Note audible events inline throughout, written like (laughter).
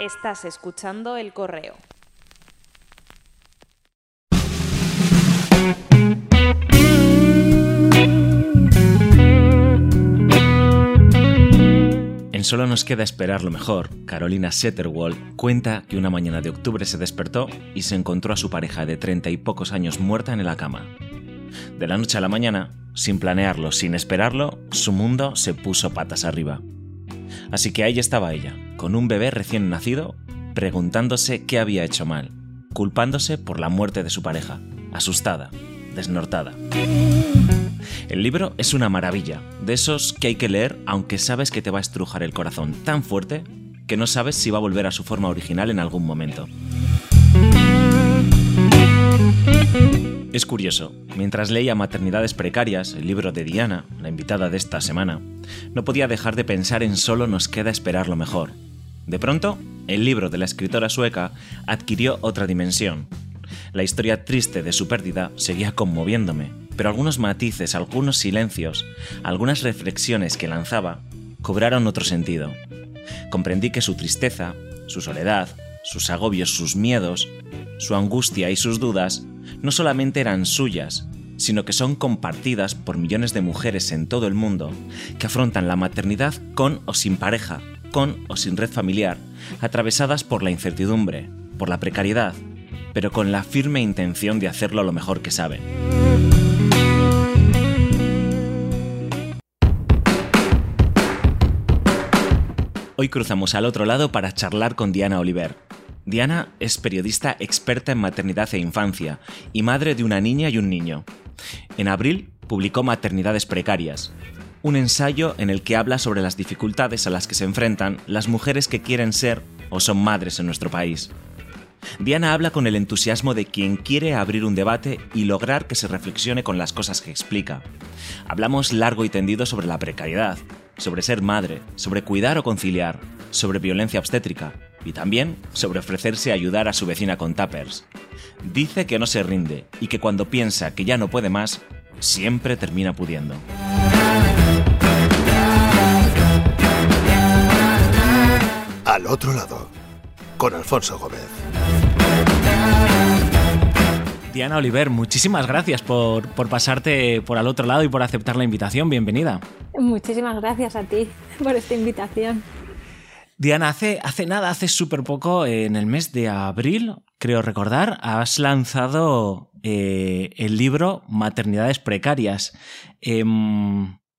Estás escuchando el correo. En Solo nos queda esperar lo mejor, Carolina Setterwald cuenta que una mañana de octubre se despertó y se encontró a su pareja de treinta y pocos años muerta en la cama. De la noche a la mañana, sin planearlo, sin esperarlo, su mundo se puso patas arriba. Así que ahí estaba ella, con un bebé recién nacido, preguntándose qué había hecho mal, culpándose por la muerte de su pareja, asustada, desnortada. El libro es una maravilla, de esos que hay que leer aunque sabes que te va a estrujar el corazón tan fuerte que no sabes si va a volver a su forma original en algún momento. Es curioso, mientras leía Maternidades Precarias, el libro de Diana, la invitada de esta semana, no podía dejar de pensar en solo nos queda esperar lo mejor. De pronto, el libro de la escritora sueca adquirió otra dimensión. La historia triste de su pérdida seguía conmoviéndome, pero algunos matices, algunos silencios, algunas reflexiones que lanzaba cobraron otro sentido. Comprendí que su tristeza, su soledad, sus agobios, sus miedos, su angustia y sus dudas no solamente eran suyas, sino que son compartidas por millones de mujeres en todo el mundo que afrontan la maternidad con o sin pareja, con o sin red familiar, atravesadas por la incertidumbre, por la precariedad, pero con la firme intención de hacerlo lo mejor que saben. Hoy cruzamos al otro lado para charlar con Diana Oliver. Diana es periodista experta en maternidad e infancia y madre de una niña y un niño. En abril publicó Maternidades Precarias, un ensayo en el que habla sobre las dificultades a las que se enfrentan las mujeres que quieren ser o son madres en nuestro país. Diana habla con el entusiasmo de quien quiere abrir un debate y lograr que se reflexione con las cosas que explica. Hablamos largo y tendido sobre la precariedad, sobre ser madre, sobre cuidar o conciliar, sobre violencia obstétrica y también sobre ofrecerse a ayudar a su vecina con tuppers. Dice que no se rinde y que cuando piensa que ya no puede más, siempre termina pudiendo. Al otro lado, con Alfonso Gómez. Diana Oliver, muchísimas gracias por, por, pasarte por al otro lado y por aceptar la invitación. Bienvenida. Muchísimas gracias a ti por esta invitación. Diana, hace, hace nada, hace súper poco, en el mes de abril, creo recordar, has lanzado eh, el libro Maternidades Precarias. Eh,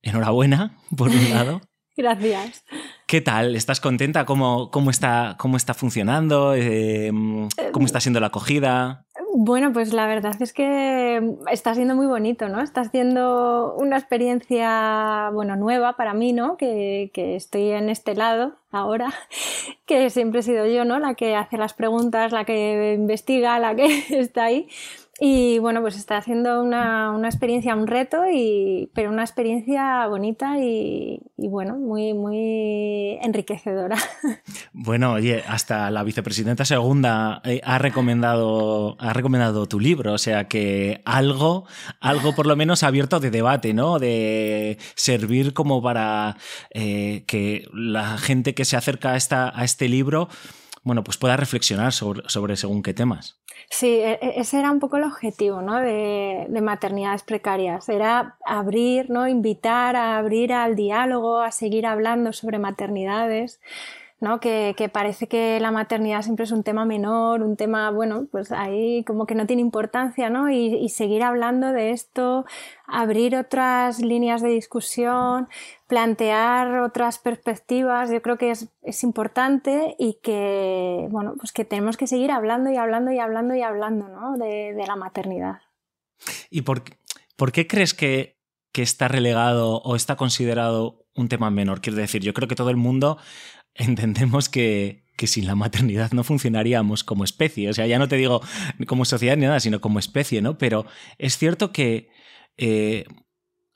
enhorabuena, por un (laughs) lado. Gracias. ¿Qué tal? ¿Estás contenta? ¿Cómo, cómo, está, cómo está funcionando? Eh, ¿Cómo está siendo la acogida? Bueno, pues la verdad es que está siendo muy bonito, ¿no? Está siendo una experiencia, bueno, nueva para mí, ¿no? Que, que, estoy en este lado ahora, (laughs) que siempre he sido yo, ¿no? La que hace las preguntas, la que investiga, la que (laughs) está ahí. Y bueno, pues está haciendo una, una experiencia, un reto, y, pero una experiencia bonita y, bueno, muy, muy enriquecedora. (laughs) Bueno, oye, hasta la vicepresidenta segunda eh, ha, recomendado, ha recomendado tu libro, o sea que algo, algo por lo menos abierto de debate, ¿no? De servir como para eh, que la gente que se acerca a, esta, a este libro bueno, pues pueda reflexionar sobre, sobre según qué temas. Sí, ese era un poco el objetivo ¿no? de, de, maternidades precarias, era abrir, ¿no? invitar a abrir al diálogo, a seguir hablando sobre maternidades, ¿no? Que, parece que la maternidad siempre es un tema menor, un tema, bueno, pues ahí como que no tiene importancia, ¿no? Y seguir hablando de esto, abrir otras líneas de discusión, plantear otras perspectivas, yo creo que es, es, importante y que, bueno, pues que tenemos que seguir hablando y hablando y hablando y hablando, ¿no? De, de la maternidad. ¿Y por, por qué crees que, que está relegado o está considerado un tema menor? Quiero decir, yo creo que todo el mundo (laughs) entendemos que, que, sin la maternidad no funcionaríamos como especie. O sea, ya no te digo como sociedad ni nada, sino como especie, ¿no? Pero es cierto que eh,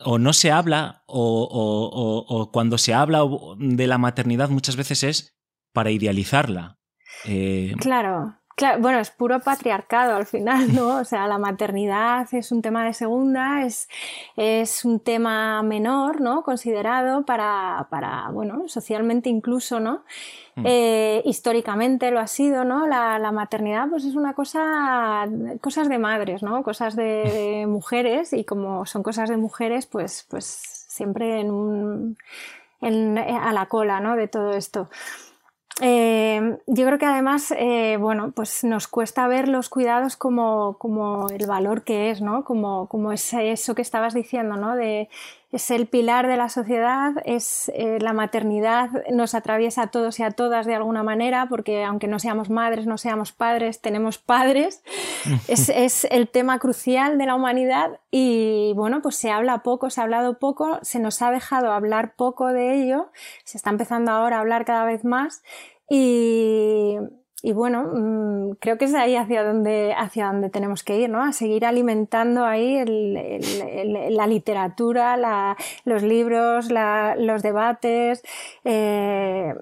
o no se habla, o, cuando se habla de la maternidad muchas veces es para idealizarla. Eh... Claro. Claro, bueno, es puro patriarcado al final, ¿no? O sea, la maternidad es un tema de segunda, es, es un tema menor, ¿no? Considerado para, para bueno, socialmente incluso, ¿no? Mm. Eh, históricamente lo ha sido, ¿no? La, la, maternidad, pues es una cosa, cosas de madres, ¿no? Cosas de, (laughs) mujeres y como son cosas de mujeres, pues, pues siempre en un, en, a la cola, ¿no? De todo esto. Eh, yo creo que además, eh, bueno, pues nos cuesta ver los cuidados como, como el valor que es, ¿no? Como, como es eso que estabas diciendo, ¿no? De, es el pilar de la sociedad, es eh, la maternidad nos atraviesa a todos y a todas de alguna manera, porque aunque no seamos madres, no seamos padres, tenemos padres. (laughs) es, es, el tema crucial de la humanidad y bueno, pues se habla poco, se ha hablado poco, se nos ha dejado hablar poco de ello, se está empezando ahora a hablar cada vez más y y bueno, mm, creo que es ahí hacia donde, hacia donde tenemos que ir, ¿no? A seguir alimentando ahí la literatura, los libros, los debates. Eh,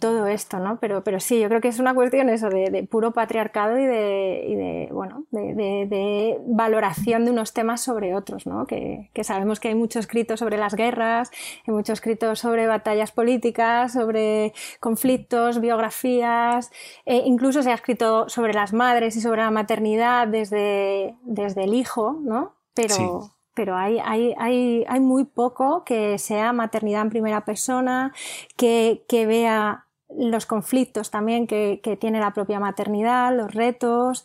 todo esto, ¿no? Pero, pero sí, yo creo que es una cuestión eso de, puro patriarcado y de, de bueno, de, valoración de unos temas sobre otros, ¿no? Que, que, sabemos que hay mucho escrito sobre las guerras, hay mucho escrito sobre batallas políticas, sobre conflictos, biografías, e incluso se ha escrito sobre las madres y sobre la maternidad desde, desde el hijo, ¿no? Pero, pero hay, hay, hay, hay, muy poco que sea maternidad en primera persona, que, que vea los conflictos también que, que, tiene la propia maternidad, los retos.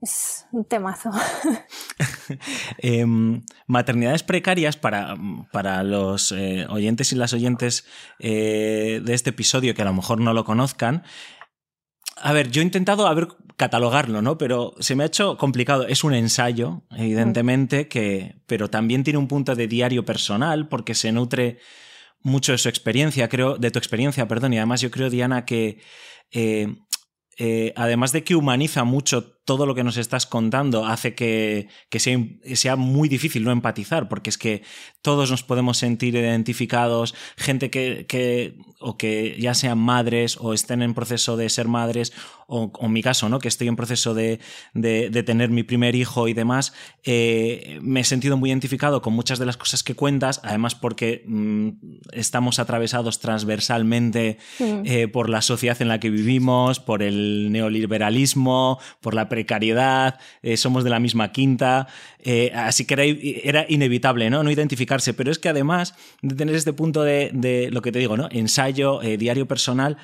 Es un temazo. (laughs) Em, maternidades precarias para, para los eh, oyentes y las oyentes eh, de este episodio que a lo mejor no lo conozcan. A ver, yo he intentado a ver, catalogarlo, ¿no? Pero se me ha hecho complicado. Es un ensayo, evidentemente, mm. que, pero también tiene un punto de diario personal porque se nutre mucho de su experiencia, creo, de tu experiencia, perdón. Y además yo creo, Diana, que eh, eh, además de que humaniza mucho todo lo que nos estás contando, hace que, sea, muy difícil no empatizar, porque es que todos nos podemos sentir identificados, gente que, o que ya sean madres o estén en proceso de ser madres, o, en mi caso, ¿no? que estoy en proceso de, tener mi primer hijo y demás, eh, me he sentido muy identificado con muchas de las cosas que cuentas, además porque mm, estamos atravesados transversalmente eh, por la sociedad en la que vivimos, por el neoliberalismo, por la precariedad, eh, somos de la misma quinta, así que era, inevitable ¿no? no identificarse, pero es que además de tener este punto de, lo que te digo, ¿no? ensayo, diario personal,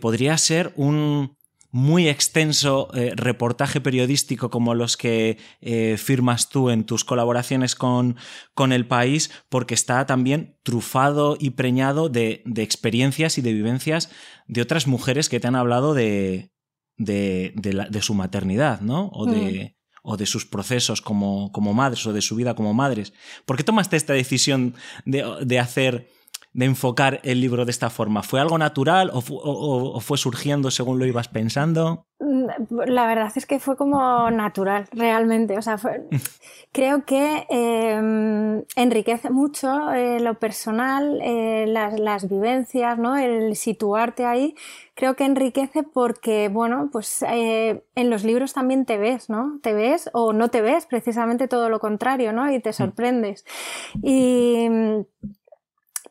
podría ser un muy extenso reportaje periodístico como los que firmas tú en tus colaboraciones con, con, el país, porque está también trufado y preñado de, de, experiencias y de vivencias de otras mujeres que te han hablado de, de, de, su maternidad, ¿no? O de, mm. o de sus procesos como, como, madres o de su vida como madres. ¿Por qué tomaste esta decisión de, de hacer de enfocar el libro de esta forma? ¿Fue algo natural o, fue surgiendo según lo ibas pensando? Mm, la verdad es que fue como natural, realmente. O sea, (laughs) creo que em, enriquece mucho eh, lo personal, eh, las, vivencias, ¿no? El situarte ahí. Creo que enriquece porque, bueno, pues eh, en los libros también te ves, ¿no? Te ves o no te ves, precisamente todo lo contrario, ¿no? Y te mm. sorprendes. Y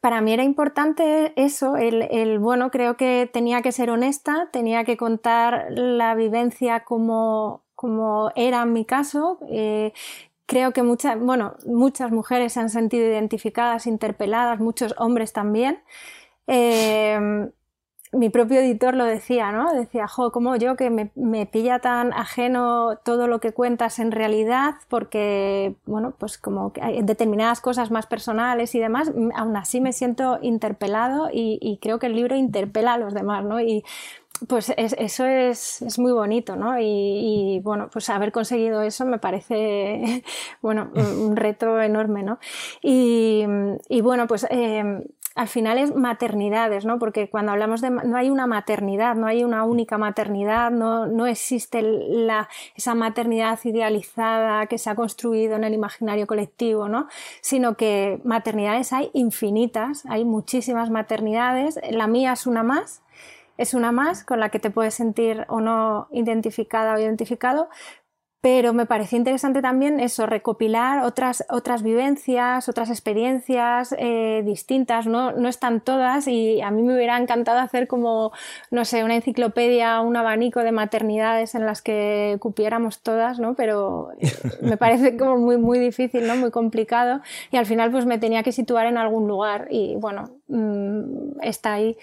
para mí era importante eso, el, bueno, creo que tenía que ser honesta, tenía que contar la vivencia como, como era en mi caso. Eh, creo que muchas, bueno, muchas mujeres se han sentido identificadas, interpeladas, muchos hombres también. Eh, mi propio editor lo decía, ¿no? Decía, jo, como yo que me, me, pilla tan ajeno todo lo que cuentas en realidad, porque, bueno, pues como que hay determinadas cosas más personales y demás, aún así me siento interpelado y, creo que el libro interpela a los demás, ¿no? Y pues eso es, es, muy bonito, ¿no? Y, y, bueno, pues haber conseguido eso me parece, (laughs) bueno, un reto enorme, ¿no? Y, y bueno, pues eh, al final es maternidades, ¿no? Porque cuando hablamos de no hay una maternidad, no hay una única maternidad, no, no existe la, esa maternidad idealizada que se ha construido en el imaginario colectivo, ¿no? Sino que maternidades hay infinitas, hay muchísimas maternidades, la mía es una más. es una más con la que te puedes sentir o no identificada o identificado, pero me pareció interesante también eso, recopilar otras, otras vivencias, otras experiencias eh, distintas, ¿no? no están todas y a mí me hubiera encantado hacer como, no sé, una enciclopedia, un abanico de maternidades en las que cupiéramos todas, ¿no? pero eh, me parece (laughs) como muy, muy difícil, ¿no? muy complicado y al final pues me tenía que situar en algún lugar y bueno, mmm, está ahí.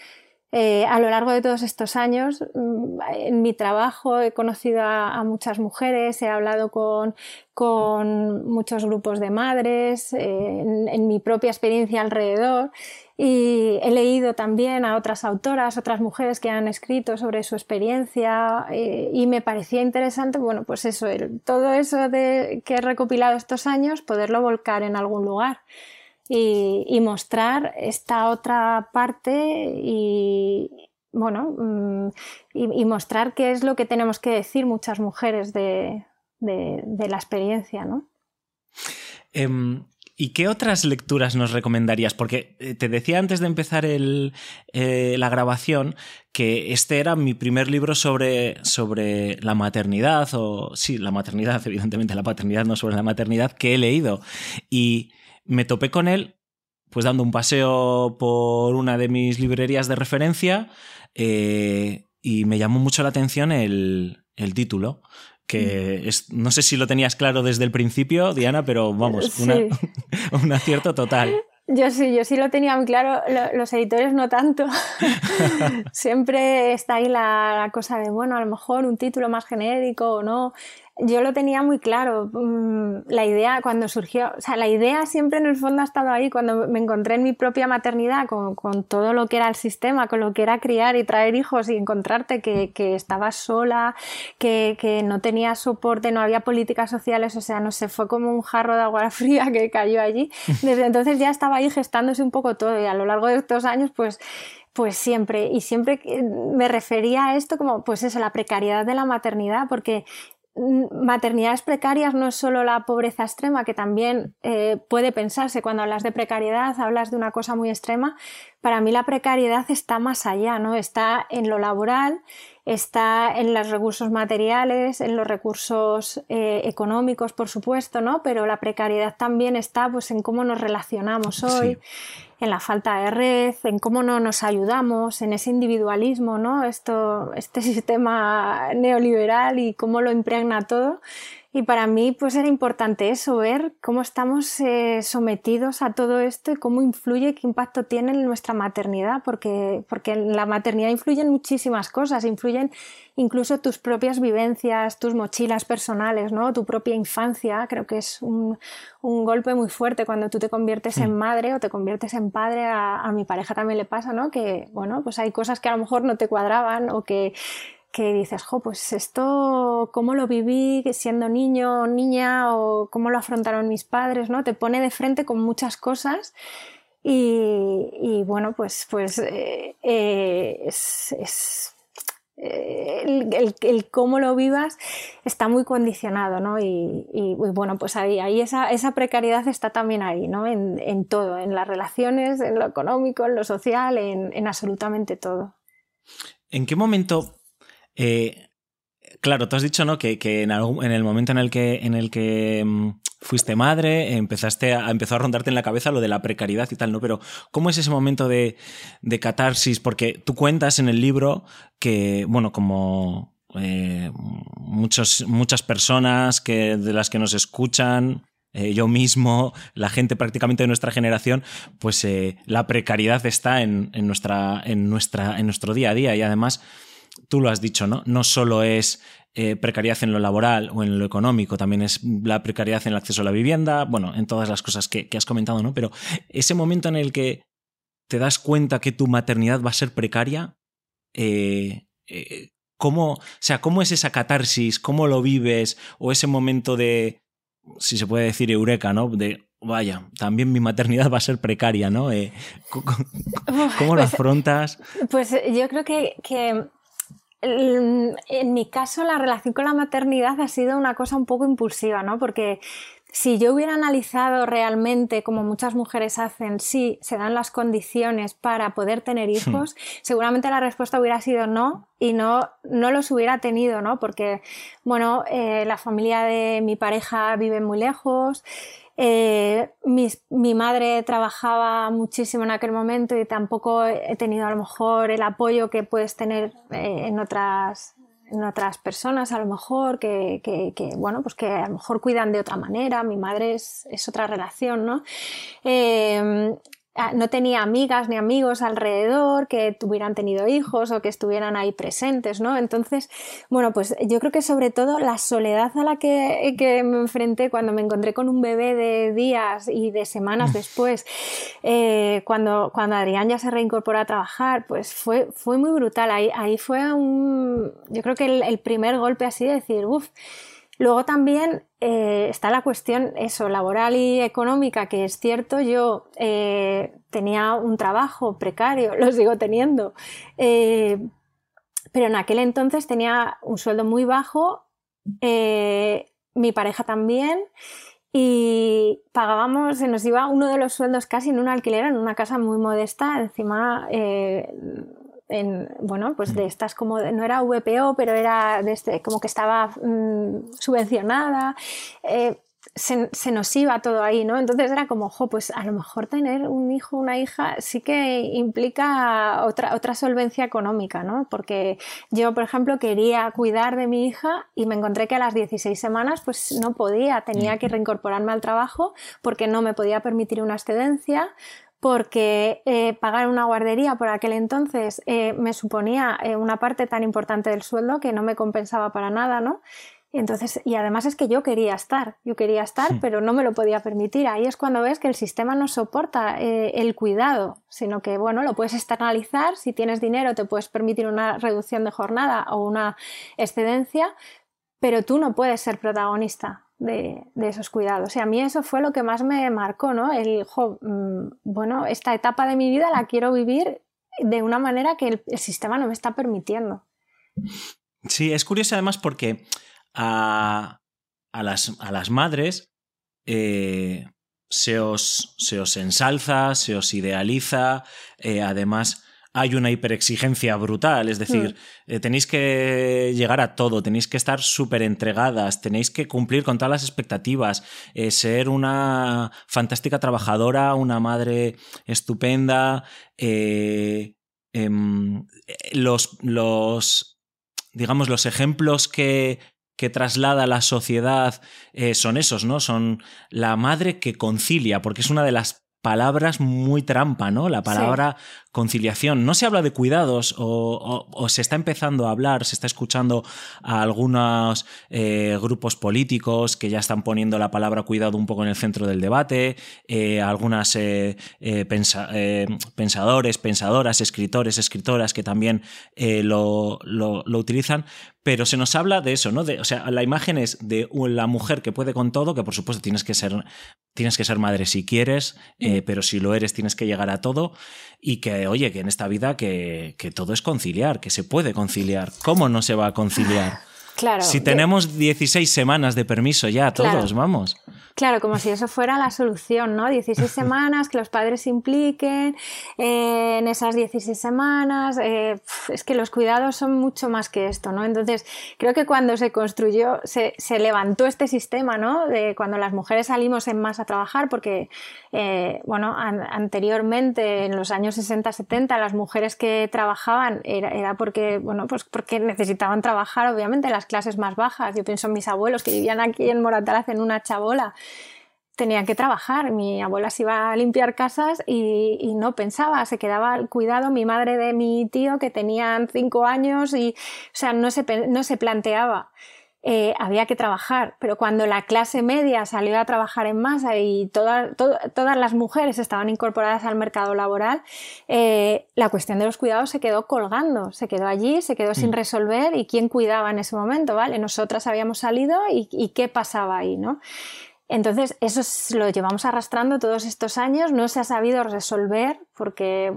Eh, a lo largo de todos estos años, mm, en mi trabajo he conocido a, muchas mujeres, he hablado con, muchos grupos de madres, en, mi propia experiencia alrededor y he leído también a otras autoras, otras mujeres que han escrito sobre su experiencia eh, y me parecía interesante, bueno, pues eso, todo eso de, que he recopilado estos años, poderlo volcar en algún lugar y, mostrar esta otra parte y, bueno, mm, y, mostrar qué es lo que tenemos que decir muchas mujeres de, la experiencia, ¿no? Em, ¿Y qué otras lecturas nos recomendarías? Porque eh, te decía antes de empezar el, eh, la grabación que este era mi primer libro sobre, sobre la maternidad, o sí, la maternidad, (laughs) evidentemente la paternidad, no sobre la maternidad, que he leído. Y me topé con él pues dando un paseo por una de mis librerías de referencia eh, y me llamó mucho la atención el, título que mm. es, no sé si lo tenías claro desde el principio, Diana, pero vamos, (laughs) un acierto total. Yo sí, yo sí lo tenía muy claro, los editores no tanto. (laughs) Siempre está ahí la, cosa de, bueno, a lo mejor un título más genérico o no yo lo tenía muy claro. Mm, la idea cuando surgió, o sea, la idea siempre en el fondo ha estado ahí. Cuando me encontré en mi propia maternidad con, con todo lo que era el sistema, con lo que era criar y traer hijos y encontrarte que, que estabas sola, que, que, no tenías soporte, no había políticas sociales, o sea, no sé, fue como un jarro de agua (laughs) fría que cayó allí. Desde (laughs) entonces ya estaba ahí gestándose un poco todo y a lo largo de estos años, pues pues siempre, y siempre me refería a esto como, pues eso, la precariedad de la maternidad, porque maternidades precarias no es solo la pobreza extrema, que también eh, puede pensarse cuando hablas de precariedad, hablas de una cosa muy extrema. Para mí la precariedad está más allá, ¿no? Está en lo laboral, está en los recursos materiales, en los recursos eh, económicos, por supuesto, ¿no? Pero la precariedad también está pues, en cómo nos relacionamos hoy en la falta de red, en cómo no nos ayudamos, en ese individualismo, ¿no? Esto, este (laughs) sistema neoliberal y cómo lo impregna todo. Y para mí, pues era importante eso, ver cómo estamos eh, sometidos a todo esto y cómo influye, qué impacto tiene en nuestra maternidad, porque, porque en la maternidad influyen muchísimas cosas, influyen incluso tus propias vivencias, tus mochilas personales, ¿no? Tu propia infancia. Creo que es un, un golpe muy fuerte cuando tú te conviertes en hmm. madre o te conviertes en padre. A, a mi pareja también le pasa, ¿no? Que, bueno, pues hay cosas que a lo mejor no te cuadraban o que que dices, jo, pues esto, ¿cómo lo viví siendo niño o niña o cómo lo afrontaron mis padres, ¿no? Te pone de frente con muchas cosas y, bueno, pues, pues eh, eh, es, eh, el, cómo lo vivas está muy condicionado, ¿no? Y, bueno, pues ahí, ahí esa, esa, precariedad está también ahí, ¿no? En, en, todo, en las relaciones, en lo económico, en lo social, en, en absolutamente todo. ¿En qué momento eh, claro, tú has dicho ¿no? que, en, el momento en el que, en el que mm, fuiste madre, empezaste a, empezó a rondarte en la cabeza lo de la precariedad y tal, ¿no? Pero, ¿cómo es ese momento de, catarsis? Porque tú cuentas en el libro que, bueno, como eh, muchos, muchas personas que, de las que nos escuchan, eh, yo mismo, la gente prácticamente de nuestra generación, pues la precariedad está en, nuestra, en, nuestra, en nuestro día a día y además tú lo has dicho, ¿no? No solo es eh, precariedad en lo laboral o en lo económico, también es la precariedad en el acceso a la vivienda, bueno, en todas las cosas que, has comentado, ¿no? Pero ese momento en el que te das cuenta que tu maternidad va a ser precaria, eh, eh, ¿cómo, o sea, ¿cómo es esa catarsis? ¿Cómo lo vives? O ese momento de, si se puede decir, eureka, ¿no? De, vaya, también mi maternidad va a ser precaria, ¿no? (laughs) ¿Cómo, lo pues, afrontas? Pues yo creo que, que en mi caso, la relación con la maternidad ha sido una cosa un poco impulsiva, ¿no? Porque si yo hubiera analizado realmente, como muchas mujeres hacen, si se dan las condiciones para poder tener hmm. hijos, seguramente la respuesta hubiera sido no y no, no los hubiera tenido, ¿no? Porque, bueno, eh, la familia de mi pareja vive muy lejos. Eh, mi, madre trabajaba muchísimo en aquel momento y tampoco he tenido a lo mejor el apoyo que puedes tener eh, en otras en otras personas a lo mejor que, bueno pues que a lo mejor cuidan de otra manera. Mi madre es, es otra relación no eh, no tenía amigas ni amigos alrededor que tuvieran tenido hijos o que estuvieran ahí presentes, ¿no? Entonces, bueno, pues yo creo que sobre todo la soledad a la que, me enfrenté cuando me encontré con un bebé de días y de semanas después, eh, cuando, cuando Adrián ya se reincorporó a trabajar, pues fue, fue muy brutal. Ahí, ahí fue un, yo creo que el, el primer golpe así de decir, uff, Luego también eh, está la cuestión eso, laboral y económica, que es cierto, yo eh, tenía un trabajo precario, (laughs) lo sigo teniendo, eh, pero en aquel entonces tenía un sueldo muy bajo, mi pareja también, y pagábamos, se nos iba uno de los sueldos casi en un alquiler, en una casa muy modesta, encima en, bueno, pues de mm. estas como, no era VPO, pero era de este, como que estaba mm, subvencionada. Eh, se, se, nos iba todo ahí, ¿no? Entonces era como, jo, pues a lo mejor tener un hijo, una hija, sí que implica otra, otra solvencia económica, ¿no? Porque yo, por ejemplo, quería cuidar de mi hija y me encontré que a las 16 semanas pues no podía, tenía que reincorporarme al trabajo porque no me podía permitir una excedencia, porque eh, pagar una guardería por aquel entonces eh, me suponía eh, una parte tan importante del sueldo que no me compensaba para nada, ¿no? Entonces, y además es que yo quería estar, yo quería estar, pero no me lo podía permitir. Ahí es cuando ves que el sistema no soporta el cuidado, sino que, bueno, lo puedes externalizar, si tienes dinero te puedes permitir una reducción de jornada o una excedencia, pero tú no puedes ser protagonista de, esos cuidados. Y a mí eso fue lo que más me marcó, ¿no? El, jo, mm, bueno, esta etapa de mi vida la quiero vivir de una manera que el, sistema no me está permitiendo. Sí, es curioso además porque a, las, a las, madres eh, se, os, se, os, ensalza, se os idealiza, eh, además hay una hiperexigencia brutal, es decir, hmm. eh, tenéis que llegar a todo, tenéis que estar súper entregadas, tenéis que cumplir con todas las expectativas, eh, ser una fantástica trabajadora, una madre estupenda, eh, em, los, los, digamos, los ejemplos que, que traslada la sociedad son esos, ¿no? Son la madre que concilia, porque es una de las palabras muy trampa, ¿no? La palabra conciliación. No se habla de cuidados o, se está empezando a hablar, se está escuchando a algunos eh, grupos políticos que ya están poniendo la palabra cuidado un poco en el centro del debate, eh, algunas eh, pensadores, pensadoras, escritores, escritoras que también lo, lo, utilizan, pero se nos habla de eso, ¿no? De, o sea, la imagen es de la mujer que puede con todo, que por supuesto tienes que ser, tienes que ser madre si quieres, eh, pero si lo eres tienes que llegar a todo y que, oye, que en esta vida que, que todo es conciliar, que se puede conciliar. ¿Cómo no se va a conciliar? (laughs) Claro. Si tenemos 16 semanas de permiso ya, todos, vamos. Claro, como si eso fuera la solución, ¿no? 16 semanas, que los padres se impliquen eh, en esas 16 semanas. Eh, es que los cuidados son mucho más que esto, ¿no? Entonces, creo que cuando se construyó, se, levantó este sistema, ¿no? De cuando las mujeres salimos en masa a trabajar, porque, eh, bueno, anteriormente, en los años 60-70, las mujeres que trabajaban era, era, porque, bueno, pues porque necesitaban trabajar, obviamente, las clases más bajas. Yo pienso en mis abuelos que vivían aquí en Moratalaz en una chabola tenían que trabajar. Mi abuela se iba a limpiar casas y, no pensaba, se quedaba al cuidado mi madre de mi tío que tenían cinco años y, o sea, no se, no se planteaba. Eh, había que trabajar, pero cuando la clase media salió a trabajar en masa y todas las mujeres estaban incorporadas al mercado laboral, eh, la cuestión de los cuidados se quedó colgando, se quedó allí, se quedó sin mm. resolver y quién cuidaba en ese momento, ¿vale? Nosotras habíamos salido y, y qué pasaba ahí, ¿no? Entonces, eso lo llevamos arrastrando todos estos años, no se ha sabido resolver porque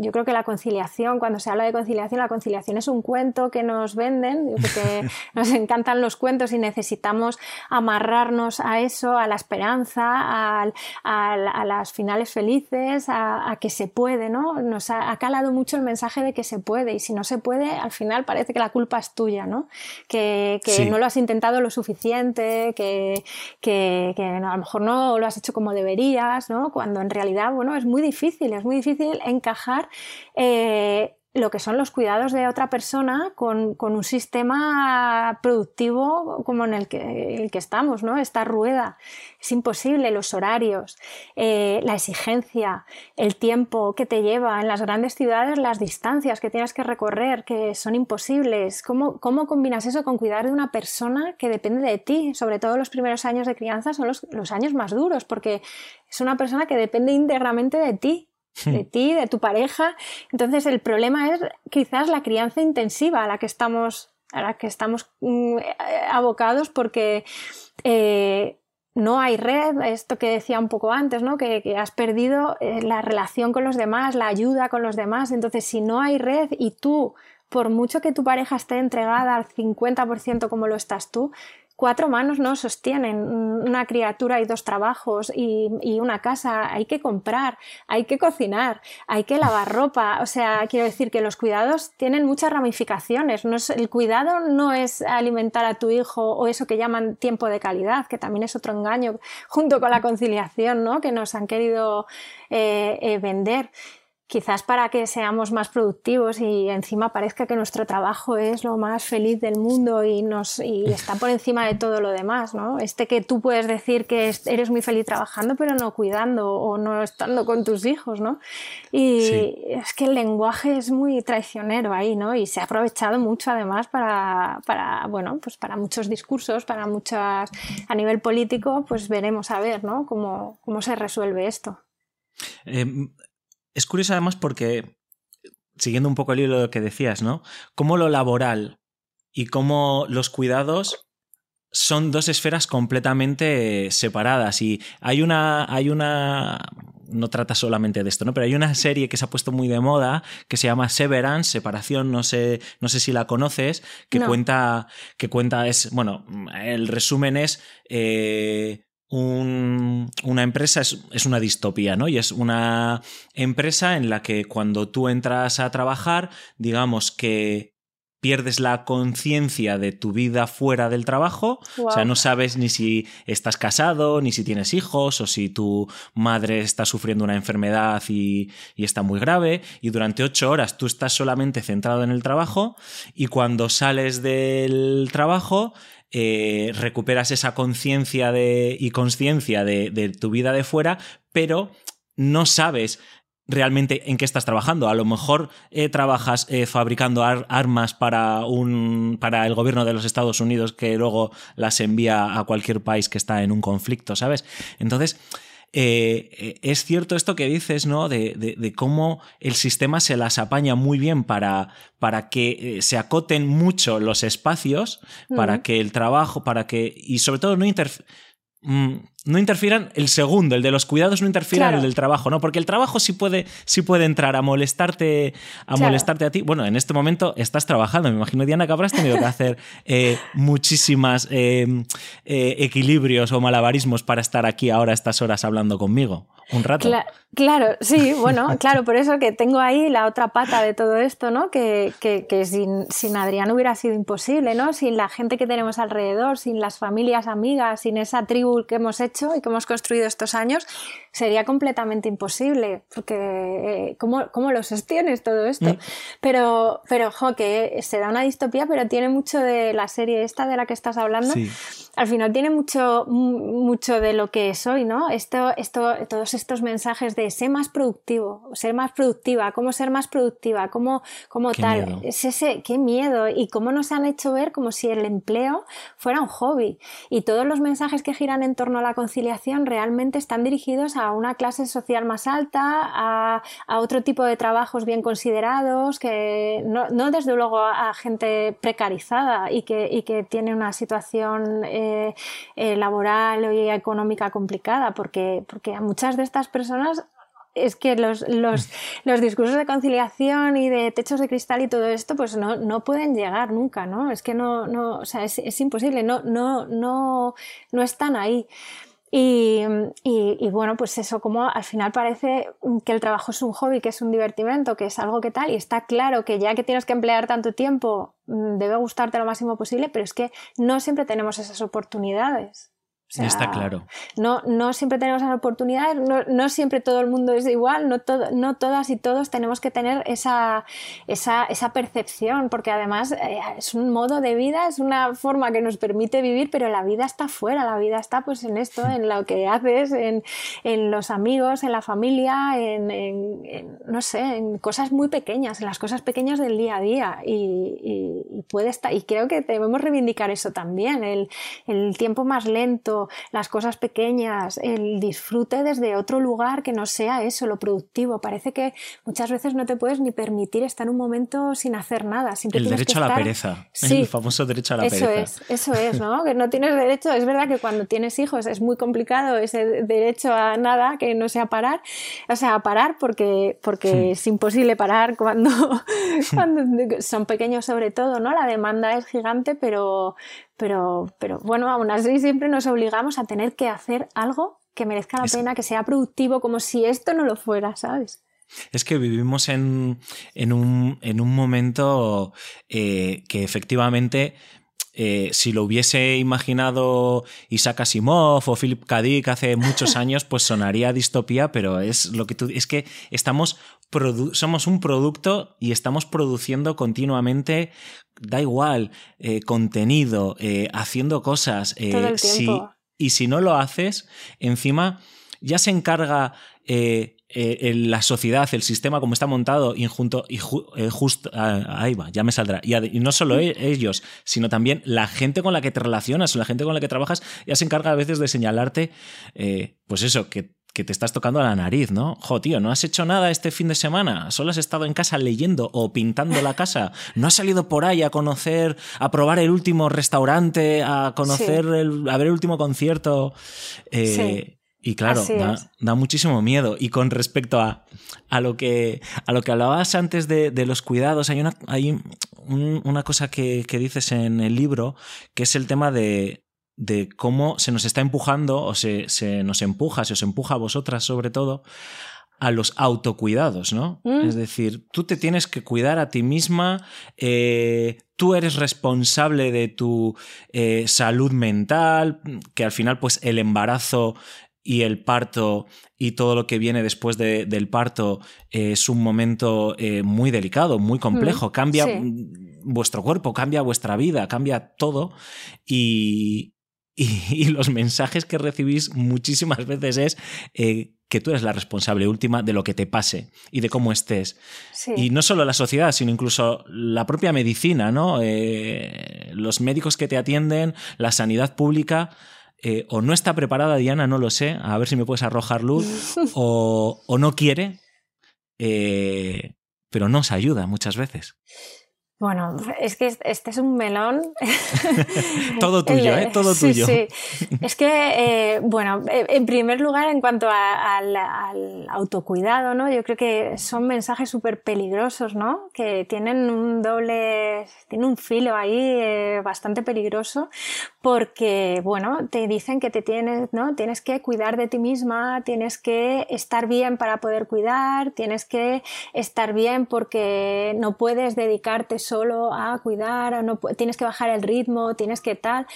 yo creo que la conciliación, cuando se habla de conciliación, la conciliación es un cuento que nos venden, porque (laughs) nos encantan los cuentos y necesitamos amarrarnos a eso, a la esperanza, a, las finales felices, a, que se puede, ¿no? Nos ha, calado mucho el mensaje de que se puede y si no se puede, al final parece que la culpa es tuya, ¿no? Que, no lo has intentado lo suficiente, que, que, a lo mejor no lo has hecho como deberías, ¿no? Cuando en realidad, bueno, es muy difícil, es muy difícil encajar eh, lo que son los cuidados de otra persona con, un sistema productivo como en el que, el que, estamos, ¿no? Esta rueda. Es imposible, los horarios, eh, la exigencia, el tiempo que te lleva en las grandes ciudades, las distancias que tienes que recorrer, que son imposibles. ¿Cómo, cómo combinas eso con cuidar de una persona que depende de ti? Sobre todo los primeros años de crianza son los, los años más duros, porque es una persona que depende íntegramente de ti de ti, de tu pareja. Entonces el problema es quizás la crianza intensiva a la que estamos, a la que estamos mm, abocados porque eh, no hay red, esto que decía un poco antes, ¿no? que, has perdido eh, la relación con los demás, la ayuda con los demás. Entonces si no hay red y tú, por mucho que tu pareja esté entregada al 50% como lo estás tú, cuatro manos no sostienen una criatura y dos trabajos y, una casa. Hay que comprar, hay que cocinar, hay que lavar ropa. O sea, quiero decir que los cuidados tienen muchas ramificaciones. No el cuidado no es alimentar a tu hijo o eso que llaman tiempo de calidad, que también es otro engaño junto con la conciliación, ¿no? Que nos han querido eh, eh, vender quizás para que seamos más productivos y encima parezca que nuestro trabajo es lo más feliz del mundo y, nos, y está por encima de todo lo demás, ¿no? Este que tú puedes decir que eres muy feliz trabajando pero no cuidando o no estando con tus hijos, ¿no? Y es que el lenguaje es muy traicionero ahí, ¿no? Y se ha aprovechado mucho además para, para bueno, pues para muchos discursos, para muchas, a nivel político, pues veremos a ver, ¿no? Cómo, cómo se resuelve esto. Em, es curioso además porque, siguiendo un poco el hilo de lo que decías, ¿no? Cómo lo laboral y cómo los cuidados son dos esferas completamente separadas y hay una hay una no trata solamente de esto, ¿no? Pero hay una serie que se ha puesto muy de moda que se llama Severance, separación, no sé, no sé si la conoces, que cuenta que cuenta es, bueno, el resumen es eh, una empresa es, una distopía, ¿no? Y es una empresa en la que cuando tú entras a trabajar, digamos que pierdes la conciencia de tu vida fuera del trabajo, o sea, no sabes ni si estás casado, ni si tienes hijos, o si tu madre está sufriendo una enfermedad y, y está muy grave, y durante ocho horas tú estás solamente centrado en el trabajo, y cuando sales del trabajo, eh, recuperas esa conciencia y conciencia de, tu vida de fuera, pero no sabes realmente en qué estás trabajando. A lo mejor eh, trabajas eh, fabricando armas para, un, para el gobierno de los Estados Unidos que luego las envía a cualquier país que está en un conflicto, ¿sabes? Entonces, eh, eh, es cierto esto que dices, ¿no? De, cómo el sistema se las apaña muy bien para, para que eh, se acoten mucho los espacios, para que el trabajo, para que. y sobre todo no interfiere Mm, no interfieran el segundo, el de los cuidados no interfieran el del trabajo, ¿no? Porque el trabajo sí puede, sí puede entrar a molestarte, a molestarte a ti. Bueno, en este momento estás trabajando, me imagino, Diana, que habrás tenido que hacer eh, muchísimas eh, eh, equilibrios o malabarismos para estar aquí ahora a estas horas hablando conmigo. Un rato. Claro, sí, (laughs) bueno, claro, por eso que tengo ahí la otra pata de todo esto, ¿no? Que, que, sin, sin, Adrián hubiera sido imposible, ¿no? Sin la gente que tenemos alrededor, sin las familias amigas, sin esa tribu que hemos hecho y que hemos construido estos años, sería completamente imposible, porque eh, ¿cómo, ¿cómo, lo sostienes todo esto? Mm. Pero, pero, jo, que se da una distopía, pero tiene mucho de la serie esta de la que estás hablando. Al final tiene mucho, mucho de lo que soy, ¿no? Esto, esto, todos estos mensajes de ser más productivo, ser más productiva, cómo ser más productiva, cómo, cómo tal. Es ese, qué miedo. Y cómo nos han hecho ver como si el empleo fuera un hobby. Y todos los mensajes que giran en torno a la conciliación realmente están dirigidos a una clase social más alta, a, otro tipo de trabajos bien considerados, que no, desde luego a gente precarizada y que, y que tiene una situación eh, eh, laboral y económica complicada, porque, porque a muchas de estas personas es que los, los, (laughs) los, discursos de conciliación y de techos de cristal y todo esto, pues no, no pueden llegar nunca, ¿no? Es que no, no o sea, es, es imposible, no, no, no, no están ahí. Y, y, bueno, pues eso, como al final parece que el trabajo es un hobby, que es un divertimento, que es algo que tal, y está claro que ya que tienes que emplear tanto tiempo, mm, debe gustarte lo máximo posible, pero es que no siempre tenemos esas oportunidades. Está claro. No, no siempre tenemos las oportunidades, no, no, siempre todo el mundo es igual, no, todo, no todas y todos tenemos que tener esa, esa, esa percepción, porque además eh, es un modo de vida, es una forma que nos permite vivir, pero la vida está fuera, la vida está pues en esto, en lo que haces, en, en los amigos, en la familia, en, en, no sé, en cosas muy pequeñas, en las cosas pequeñas del día a día. Y, y, puede estar, y creo que debemos reivindicar eso también, el, el tiempo más lento las cosas pequeñas, el disfrute desde otro lugar que no sea eso, lo productivo. Parece que muchas veces no te puedes ni permitir estar un momento sin hacer nada. el derecho a la pereza, el famoso derecho a la eso pereza. Eso es, eso es, ¿no? que no tienes derecho. Es verdad que cuando tienes hijos es muy complicado ese derecho a nada que no sea parar, o sea, a parar porque, porque hmm. es imposible parar cuando, (laughs) cuando son pequeños sobre todo, ¿no? La demanda es gigante, pero, pero, pero bueno, aún así siempre nos obligamos a tener que hacer algo que merezca la pena, que sea productivo, como si esto no lo fuera, ¿sabes? Es que vivimos en, en, un, en un, momento eh, que efectivamente eh, si lo hubiese imaginado Isaac Asimov o Philip K. Dick hace muchos (laughs) años, pues sonaría distopía, pero es lo que tú es que estamos somos un producto y estamos produciendo continuamente, da igual, eh, contenido, eh, haciendo cosas. y si no lo haces, encima ya se encarga eh, la sociedad, el sistema como está montado, injunto, y eh, justo, ah, ahí va, ya me saldrá. Y, no solo e, ellos, sino también la gente con la que te relacionas o la gente con la que trabajas, ya se encarga a veces de señalarte, eh, pues eso, que que te estás tocando a la nariz, ¿no? Jo, tío, no has hecho nada este fin de semana, solo has estado en casa leyendo o pintando la casa, no has salido por ahí a conocer, a probar el último restaurante, a conocer, el, a ver el último concierto. Eh, y claro, da, muchísimo miedo. Y con respecto a, a, lo, que, a lo que hablabas antes de, los cuidados, hay una, hay una cosa que, dices en el libro, que es el tema de, de cómo se nos está empujando, o se, se, nos empuja, se os empuja a vosotras sobre todo, a los autocuidados, ¿no? Mm. Es decir, tú te tienes que cuidar a ti misma, eh, tú eres responsable de tu eh, salud mental, que al final, pues el embarazo y el parto y todo lo que viene después del parto es un momento eh, muy delicado, muy complejo. cambia vuestro cuerpo, cambia vuestra vida, cambia todo. Y, y, los mensajes que recibís muchísimas veces es eh, que tú eres la responsable última de lo que te pase y de cómo estés. Y no solo la sociedad, sino incluso la propia medicina, ¿no? Eh, los médicos que te atienden, la sanidad pública eh, o no está preparada, Diana, no lo sé, a ver si me puedes arrojar luz, (laughs) o, no quiere, eh, pero no se ayuda muchas veces. Bueno, es que este es un melón. (laughs) Todo tuyo, ¿eh? Todo tuyo. Sí, Es que, eh, bueno, en primer lugar, en cuanto al, autocuidado, ¿no? Yo creo que son mensajes súper peligrosos, ¿no? Que tienen un doble, tienen un filo ahí eh, bastante peligroso porque, bueno, te dicen que te tienes, ¿no? Tienes que cuidar de ti misma, tienes que estar bien para poder cuidar, tienes que estar bien porque no puedes dedicarte solo a cuidar, no, tienes que bajar el ritmo, tienes que tal.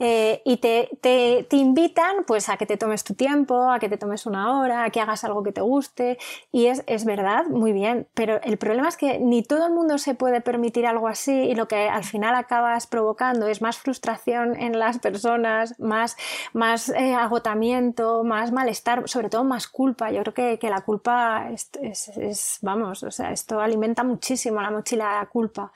Eh, y te, te, te, invitan pues a que te tomes tu tiempo, a que te tomes una hora, a que hagas algo que te guste y es, es verdad, muy bien, pero el problema es que ni todo el mundo se puede permitir algo así y lo que al final acabas provocando es más frustración en las personas, más, más eh, agotamiento, más malestar, sobre todo más culpa. Yo creo que, que la culpa es, es, es, vamos, o sea, esto alimenta muchísimo la mochila de la culpa.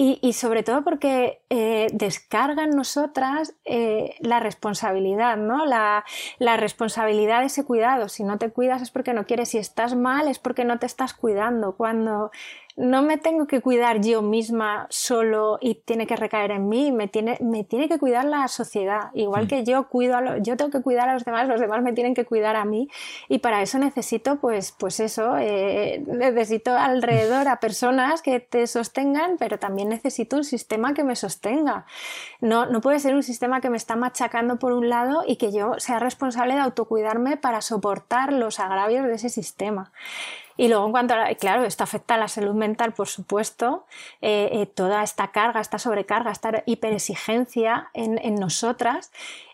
Y, sobre todo porque eh, descarga en nosotras eh, la responsabilidad, ¿no? La, la, responsabilidad de ese cuidado. Si no te cuidas es porque no quieres, si estás mal es porque no te estás cuidando. Cuando no me tengo que cuidar yo misma solo y tiene que recaer en mí, me tiene, me tiene que cuidar la sociedad. Igual mm. que yo cuido a yo tengo que cuidar a los demás, los demás me tienen que cuidar a mí y para eso necesito pues, pues eso, eh, necesito alrededor a personas que te sostengan, pero también necesito un sistema que me sostenga. No, no puede ser un sistema que me está machacando por un lado y que yo sea responsable de autocuidarme para soportar los agravios de ese sistema. Y luego en cuanto a, claro, esto afecta a la salud mental, por supuesto, eh, eh, toda esta carga, esta sobrecarga, esta hiperexigencia en, en nosotras.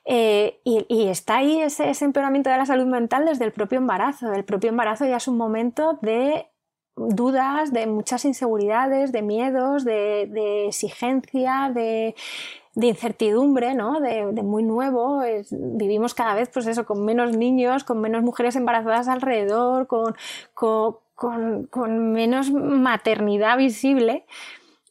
Eh, y, está ahí ese, empeoramiento de la salud mental desde el propio embarazo. El propio embarazo ya es un momento de dudas, de muchas inseguridades, de miedos, de, exigencia, de, incertidumbre, ¿no? De, muy nuevo. vivimos cada vez, pues eso, con menos niños, con menos mujeres embarazadas alrededor, con, con, menos maternidad visible.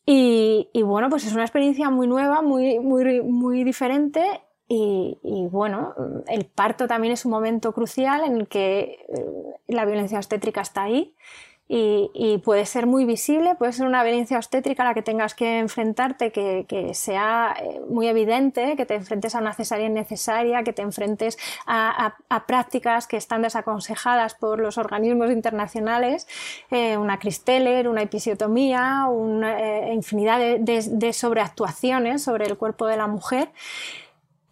Y, bueno, pues es una experiencia muy nueva, muy, muy, muy diferente y, bueno, el parto también es un momento crucial en el que eh, la violencia obstétrica está ahí y, puede ser muy visible, puede ser una violencia obstétrica a la que tengas que enfrentarte, que, sea eh, muy evidente, que te enfrentes a una cesárea innecesaria, que te enfrentes a, prácticas que están desaconsejadas por los organismos internacionales, eh, una cristeller, una episiotomía, una infinidad de sobreactuaciones sobre el cuerpo de la mujer.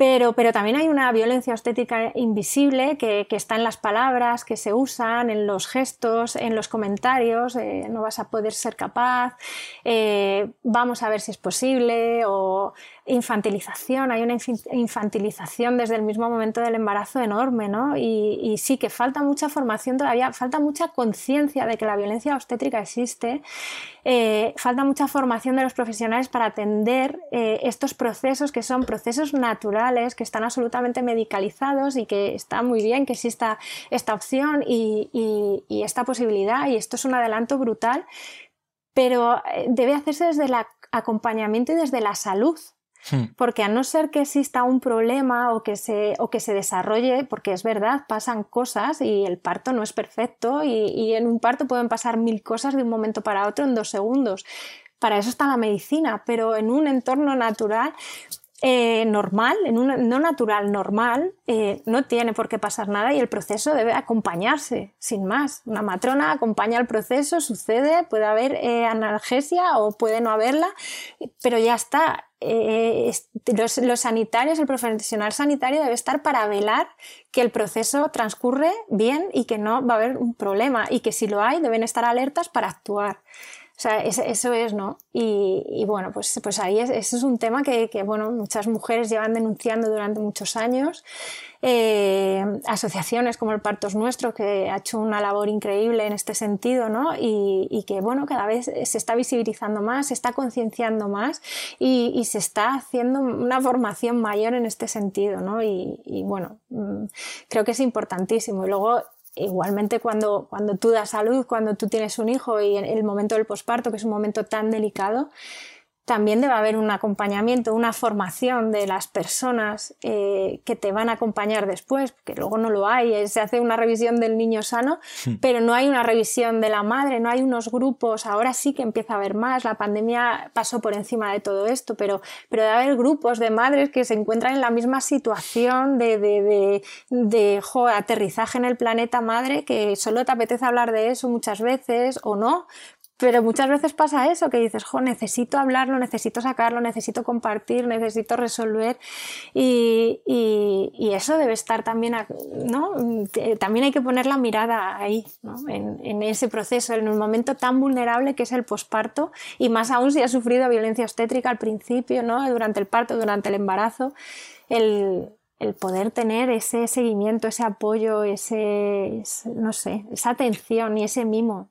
Pero, pero, también hay una violencia estética invisible que, está en las palabras que se usan, en los gestos, en los comentarios, eh, no vas a poder ser capaz, eh, vamos a ver si es posible, o infantilización, hay una infantilización desde el mismo momento del embarazo enorme, ¿no? Y, sí que falta mucha formación todavía, falta mucha conciencia de que la violencia obstétrica existe, eh, falta mucha formación de los profesionales para atender eh, estos procesos que son procesos naturales, que están absolutamente medicalizados y que está muy bien que exista esta opción y, y esta posibilidad y esto es un adelanto brutal, pero eh, debe hacerse desde el acompañamiento y desde la salud. Porque a no ser que exista un problema o que, se, o que se desarrolle, porque es verdad, pasan cosas y el parto no es perfecto y, y en un parto pueden pasar mil cosas de un momento para otro en dos segundos. Para eso está la medicina, pero en un entorno natural eh, normal, no natural, normal, eh, no tiene por qué pasar nada y el proceso debe acompañarse, sin más. Una matrona acompaña el proceso, sucede, puede haber eh, analgesia o puede no haberla, pero ya está. Los, los, sanitarios, el profesional sanitario debe estar para velar que el proceso transcurre bien y que no va a haber un problema y que si lo hay deben estar alertas para actuar. O sea, eso es, ¿no? Y, bueno, pues, pues ahí es, ese es un tema que, bueno, muchas mujeres llevan denunciando durante muchos años. Eh, asociaciones como el Partos Nuestro, que ha hecho una labor increíble en este sentido, ¿no? Y, que, bueno, cada vez se está visibilizando más, se está concienciando más y, se está haciendo una formación mayor en este sentido, ¿no? Y, bueno, mm, creo que es importantísimo. Y luego igualmente cuando, cuando tú das salud, cuando tú tienes un hijo y en el momento del posparto, que es un momento tan delicado, también debe haber un acompañamiento, una formación de las personas eh, que te van a acompañar después, porque luego no lo hay, eh, se hace una revisión del niño sano, hmm. pero no hay una revisión de la madre, no hay unos grupos, ahora sí que empieza a haber más, la pandemia pasó por encima de todo esto, pero, pero debe haber grupos de madres que se encuentran en la misma situación de, de, de, de aterrizaje en el planeta madre, que solo te apetece hablar de eso muchas veces o no, pero muchas veces pasa eso, que dices, necesito hablarlo, necesito sacarlo, necesito compartir, necesito resolver. Y, eso debe estar también, ¿no? También hay que poner la mirada ahí, ¿no? en, ese proceso, en un momento tan vulnerable que es el posparto, y más aún si ha sufrido violencia obstétrica al principio, ¿no? Durante el parto, durante el embarazo. El, el poder tener ese seguimiento, ese apoyo, ese, no sé, esa atención y ese mimo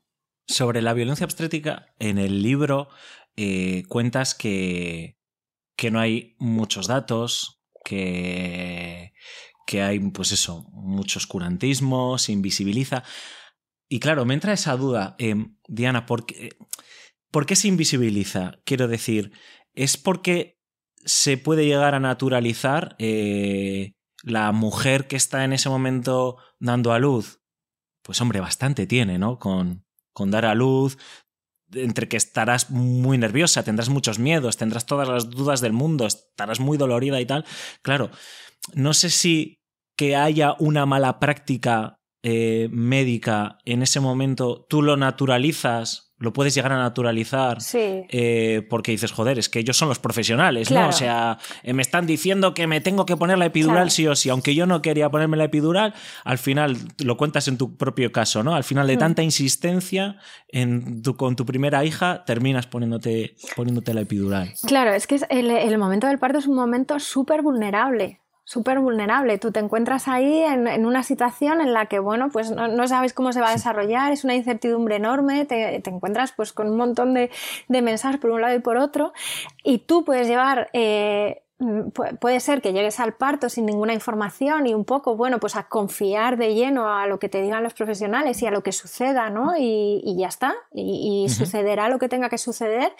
sobre la violencia obstétrica, en el libro eh, cuentas que, que no hay muchos datos, que, que hay, pues eso, mucho oscurantismo, se invisibiliza. Y claro, me entra esa duda, em, Diana, ¿por qué, ¿por qué se invisibiliza? Quiero decir, ¿es porque se puede llegar a naturalizar eh, la mujer que está en ese momento dando a luz? Pues hombre, bastante tiene, ¿no? Con, con dar a luz, entre que estarás muy nerviosa, tendrás muchos miedos, tendrás todas las dudas del mundo, estarás muy dolorida y tal. Claro, no sé si que haya una mala práctica eh, médica en ese momento, tú lo naturalizas lo puedes llegar a naturalizar sí. eh, porque dices, joder, es que ellos son los profesionales, claro. ¿no? O sea, eh, me están diciendo que me tengo que poner la epidural claro. sí o sí, aunque yo no quería ponerme la epidural, al final lo cuentas en tu propio caso, ¿no? Al final de tanta insistencia en tu, con tu primera hija, terminas poniéndote, poniéndote la epidural. Claro, es que el, el momento del parto es un momento súper vulnerable súper vulnerable. Tú te encuentras ahí en, en, una situación en la que, bueno, pues no, no, sabes cómo se va a desarrollar, es una incertidumbre enorme, te, te encuentras pues con un montón de, de, mensajes por un lado y por otro, y tú puedes llevar... Eh, puede ser que llegues al parto sin ninguna información y un poco, bueno, pues a confiar de lleno a lo que te digan los profesionales y a lo que suceda, ¿no? Y, y ya está, y, y uh -huh. sucederá lo que tenga que suceder.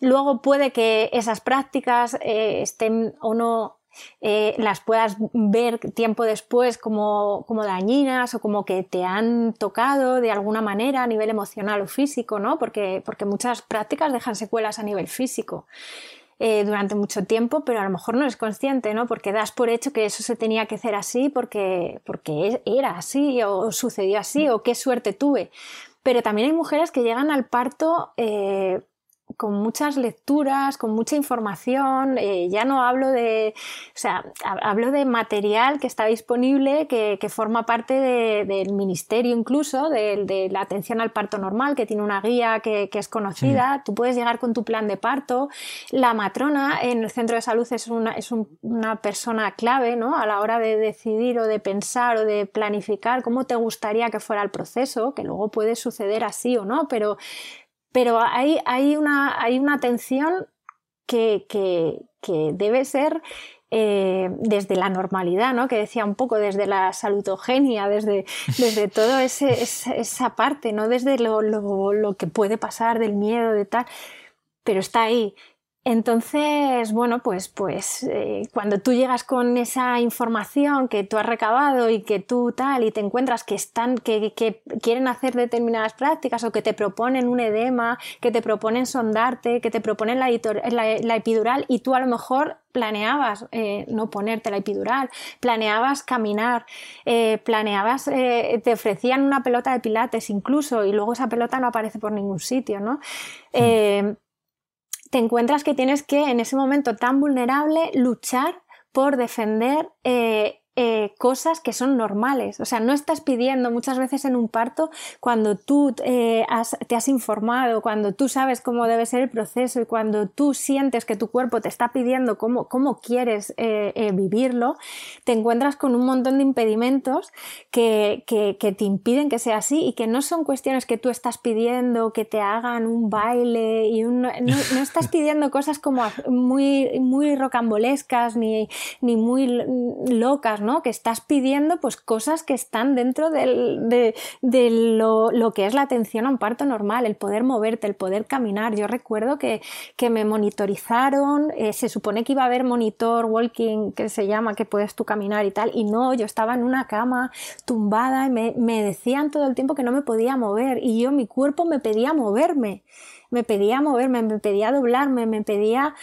Luego puede que esas prácticas eh, estén o no eh, las puedas ver tiempo después como, como, dañinas o como que te han tocado de alguna manera a nivel emocional o físico, ¿no? Porque, porque muchas prácticas dejan secuelas a nivel físico. Eh, durante mucho tiempo, pero a lo mejor no eres consciente, ¿no? Porque das por hecho que eso se tenía que hacer así porque, porque era así o sucedió así o qué suerte tuve. Pero también hay mujeres que llegan al parto eh, con muchas lecturas, con mucha información, eh, ya no hablo de, o sea, hablo de material que está disponible, que, que forma parte de, del ministerio incluso, de, de, la atención al parto normal, que tiene una guía que, que es conocida, sí. tú puedes llegar con tu plan de parto, la matrona en el centro de salud es una, es un, una persona clave, ¿no? A la hora de decidir o de pensar o de planificar cómo te gustaría que fuera el proceso, que luego puede suceder así o no, pero pero hay, hay, una, hay una atención que, que, que debe ser eh, desde la normalidad, ¿no? que decía un poco, desde la salutogenia, desde, desde (laughs) esa, esa parte, no desde lo, lo, lo que puede pasar, del miedo, de tal, pero está ahí. Entonces, bueno, pues, pues eh, cuando tú llegas con esa información que tú has recabado y que tú tal y te encuentras que están, que, que, quieren hacer determinadas prácticas o que te proponen un edema, que te proponen sondarte, que te proponen la, la, la epidural y tú a lo mejor planeabas eh, no ponerte la epidural, planeabas caminar, eh, planeabas, eh, te ofrecían una pelota de pilates incluso y luego esa pelota no aparece por ningún sitio, ¿no? Te encuentras que tienes que en ese momento tan vulnerable luchar por defender eh, eh, cosas que son normales. O sea, no estás pidiendo muchas veces en un parto cuando tú eh, has, te has informado, cuando tú sabes cómo debe ser el proceso y cuando tú sientes que tu cuerpo te está pidiendo cómo, cómo quieres eh, vivirlo, te encuentras con un montón de impedimentos que, que, que, te impiden que sea así y que no son cuestiones que tú estás pidiendo, que te hagan un baile y un, no, no, estás (laughs) pidiendo cosas como muy, muy rocambolescas ni, ni muy locas, ¿no? Que estás pidiendo pues cosas que están dentro del, de, de lo, lo, que es la atención a un parto normal, el poder moverte, el poder caminar. Yo recuerdo que, que me monitorizaron, eh, se supone que iba a haber monitor walking, que se llama, que puedes tú caminar y tal, y no, yo estaba en una cama tumbada y me, me decían todo el tiempo que no me podía mover y yo, mi cuerpo me pedía moverme me pedía moverme, me pedía doblarme, me pedía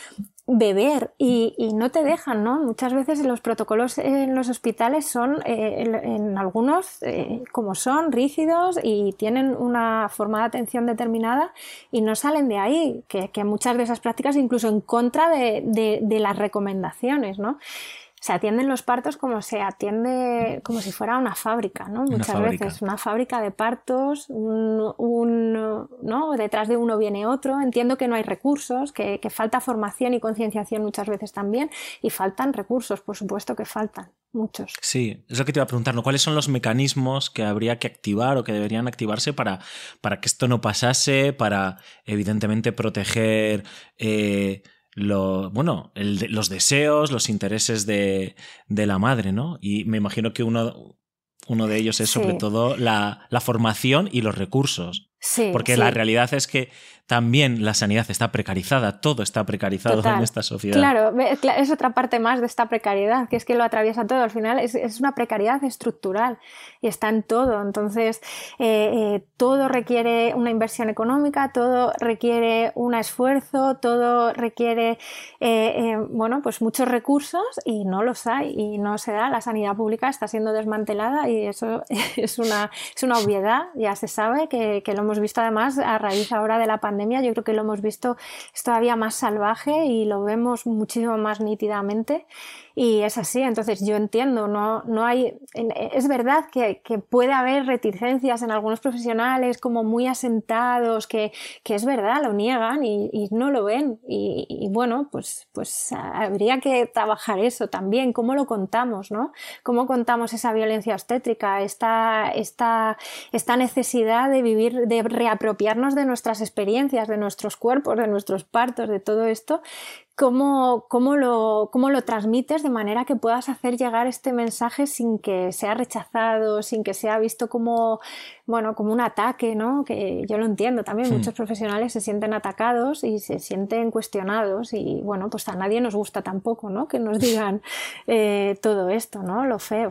beber y, no te dejan, ¿no? Muchas veces los protocolos en los hospitales son, eh, en, algunos, eh, como son, rígidos y tienen una forma de atención determinada y no salen de ahí, que, muchas de esas prácticas incluso en contra de las recomendaciones, ¿no? Se atienden los partos como se atiende, como si fuera una fábrica, ¿no? Muchas fábrica. veces, una fábrica de partos, un, un, ¿no? Detrás de uno viene otro. Entiendo que no hay recursos, que, que falta formación y concienciación muchas veces también, y faltan recursos, por supuesto que faltan, muchos. Sí, es lo que te iba a preguntar, ¿no? ¿Cuáles son los mecanismos que habría que activar o que deberían activarse para, para que esto no pasase, para evidentemente proteger... Eh, lo, bueno, el, los deseos, los intereses de, de, la madre, ¿no? Y me imagino que uno, uno de ellos es sobre todo la, la, formación y los recursos. Sí, Porque sí. la realidad es que también la sanidad está precarizada, todo está precarizado en esta sociedad. Claro, es otra parte más de esta precariedad, que es que lo atraviesa todo. Al final es, una precariedad estructural está en todo. Entonces, eh, eh, todo requiere una inversión económica, todo requiere un esfuerzo, todo requiere, eh, bueno, pues muchos recursos y no los hay y no se da. La sanidad pública está siendo desmantelada y eso (laughs) es una, es una obviedad, ya se sabe que, que lo hemos visto además a raíz ahora de la pandemia yo creo que lo hemos visto es todavía más salvaje y lo vemos muchísimo más nítidamente y es así. Entonces yo entiendo, no, no hay, es verdad que, puede haber reticencias en algunos profesionales como muy asentados, que, es verdad, lo niegan y, no lo ven. Y, bueno, pues, pues habría que trabajar eso también, cómo lo contamos, ¿no? Cómo contamos esa violencia obstétrica, esta, esta, esta necesidad de vivir, de reapropiarnos de nuestras experiencias, de nuestros cuerpos, de nuestros partos, de todo esto, cómo, cómo, lo, cómo lo transmites de manera que puedas hacer llegar este mensaje sin que sea rechazado, sin que sea visto como, bueno, como un ataque, ¿no? Que yo lo entiendo también, hmm. muchos profesionales se sienten atacados y se sienten cuestionados y bueno, pues a nadie nos gusta tampoco, ¿no? Que nos digan (laughs) eh, todo esto, ¿no? Lo feo.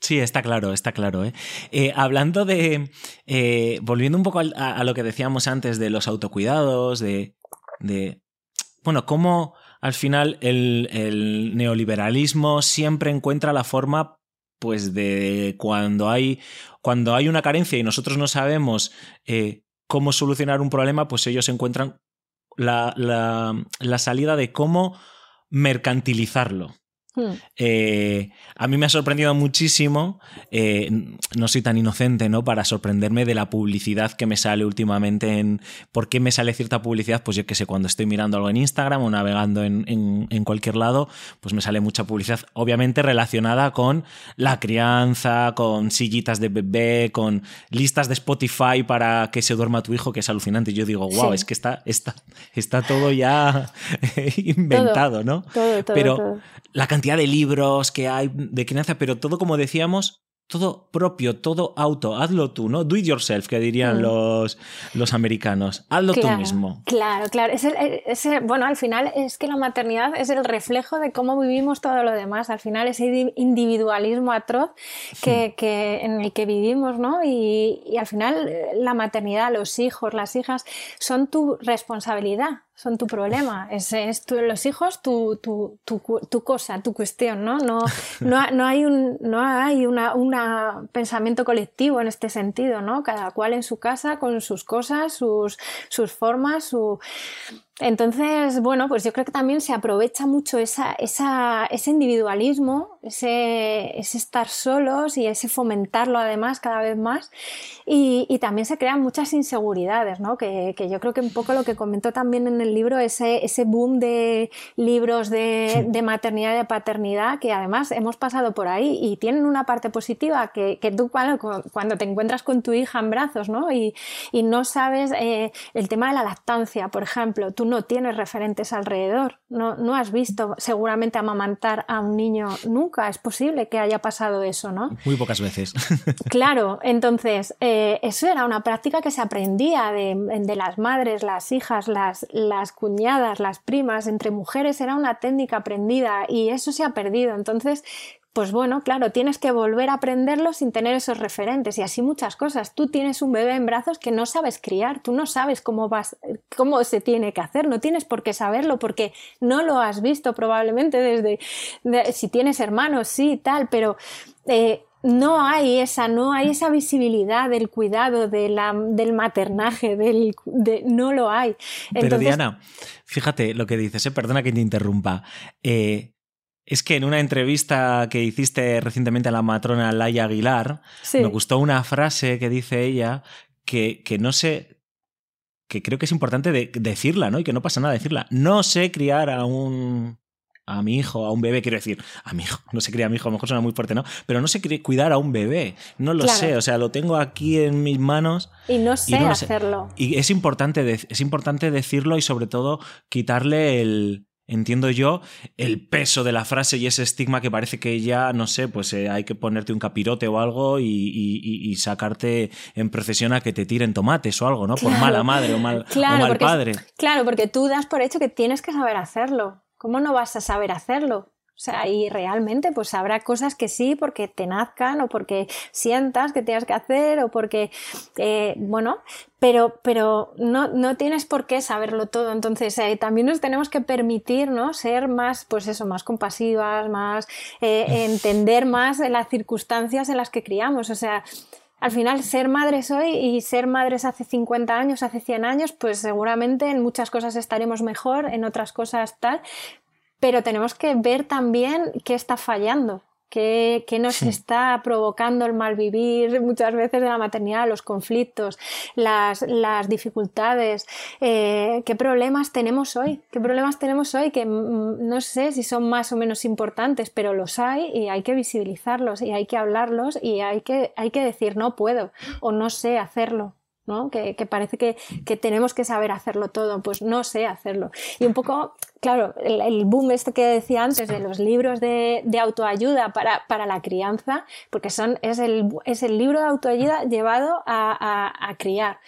Sí, está claro, está claro. ¿eh? eh hablando de. Eh, volviendo un poco a, lo que decíamos antes de los autocuidados, de, de bueno, cómo al final el, neoliberalismo siempre encuentra la forma pues de cuando hay, cuando hay una carencia y nosotros no sabemos eh, cómo solucionar un problema, pues ellos encuentran la, la salida de cómo mercantilizarlo. Hmm. Eh, a mí me ha sorprendido muchísimo, eh, no soy tan inocente, ¿no? Para sorprenderme de la publicidad que me sale últimamente en por qué me sale cierta publicidad, pues yo que sé, cuando estoy mirando algo en Instagram o navegando en, en, cualquier lado, pues me sale mucha publicidad, obviamente relacionada con la crianza, con sillitas de bebé, con listas de Spotify para que se duerma tu hijo, que es alucinante. Yo digo, wow, es que está, está, está todo ya (laughs) inventado, ¿no? Todo, todo, Pero la cantidad de libros que hay de crianza, pero todo como decíamos, todo propio, todo auto, hazlo tú, ¿no? Do it yourself, que dirían mm. los, los americanos. Hazlo tú mismo. Claro, claro. bueno, al final es que la maternidad es el reflejo de cómo vivimos todo lo demás. Al final ese individualismo atroz que, que en el que vivimos, ¿no? Y, y al final la maternidad, los hijos, las hijas, son tu responsabilidad son tu problema. Es, es los hijos tu, tu, tu, tu, cosa, tu cuestión, ¿no? No, no, no hay un no hay una, una, pensamiento colectivo en este sentido, ¿no? Cada cual en su casa, con sus cosas, sus, sus formas, su entonces, bueno, pues yo creo que también se aprovecha mucho esa, esa, ese individualismo, ese, ese, estar solos y ese fomentarlo además cada vez más. Y, y también se crean muchas inseguridades, ¿no? Que, que, yo creo que un poco lo que comentó también en el libro, ese, ese boom de libros de, de, maternidad y de paternidad, que además hemos pasado por ahí y tienen una parte positiva, que, que tú cuando, cuando, te encuentras con tu hija en brazos, ¿no? Y, y no sabes eh, el tema de la lactancia, por ejemplo, tú no tienes referentes alrededor, no, no has visto seguramente amamantar a un niño nunca, es posible que haya pasado eso, ¿no? Muy pocas veces. (laughs) claro, entonces eh, eso era una práctica que se aprendía de, de las madres, las hijas, las, las cuñadas, las primas, entre mujeres era una técnica aprendida y eso se ha perdido. Entonces, pues bueno, claro, tienes que volver a aprenderlo sin tener esos referentes y así muchas cosas. Tú tienes un bebé en brazos que no sabes criar, tú no sabes cómo vas, cómo se tiene que hacer, no tienes por qué saberlo porque no lo has visto probablemente desde, si tienes hermanos, sí, tal, pero eh, no hay esa, no hay esa visibilidad del cuidado, de la, del maternaje, del, no lo hay. Pero Diana, fíjate lo que dices, ¿eh? perdona que te interrumpa. Eh, es que en una entrevista que hiciste recientemente a la matrona Laia Aguilar, me gustó una frase que dice ella que, que no sé, que creo que es importante decirla, ¿no? Y que no pasa nada decirla. No sé criar a un a mi hijo, a un bebé, quiero decir, a mi hijo, (laughs) no sé criar a mi hijo, a lo mejor suena muy fuerte, ¿no? Pero no sé cuidar a un bebé, no lo sé, o sea, lo tengo aquí en mis manos. Y no sé hacerlo. Y es importante, es importante decirlo y sobre todo quitarle el, entiendo yo, el peso de la frase y ese estigma que parece que ya, no sé, pues eh, hay que ponerte un capirote o algo y, sacarte en procesión a que te tiren tomates o algo, ¿no? Por mala madre o mal, mal padre. claro, porque tú das por hecho que tienes que saber hacerlo. ¿Cómo no vas a saber hacerlo? O sea, y realmente pues habrá cosas que sí porque te nazcan o porque sientas que tienes que hacer o porque, eh, bueno, pero, pero no, no, tienes por qué saberlo todo. Entonces eh, también nos tenemos que permitir, ¿no? Ser más, pues eso, más compasivas, más, eh, entender más las circunstancias en las que criamos. O sea, al final ser madres hoy y ser madres hace 50 años, hace 100 años, pues seguramente en muchas cosas estaremos mejor, en otras cosas tal, pero tenemos que ver también qué está fallando, qué, nos está provocando el mal vivir muchas veces de la maternidad, los conflictos, las, dificultades, eh, qué problemas tenemos hoy, qué problemas tenemos hoy que mm, no sé si son más o menos importantes, pero los hay y hay que visibilizarlos y hay que hablarlos y hay que, hay que decir no puedo o no sé hacerlo. Que, parece que, tenemos que saber hacerlo todo, pues no sé hacerlo. Y un poco, claro, el, boom este que decía antes de los libros de, autoayuda para, la crianza, porque son, es, el, es el libro de autoayuda llevado a criar.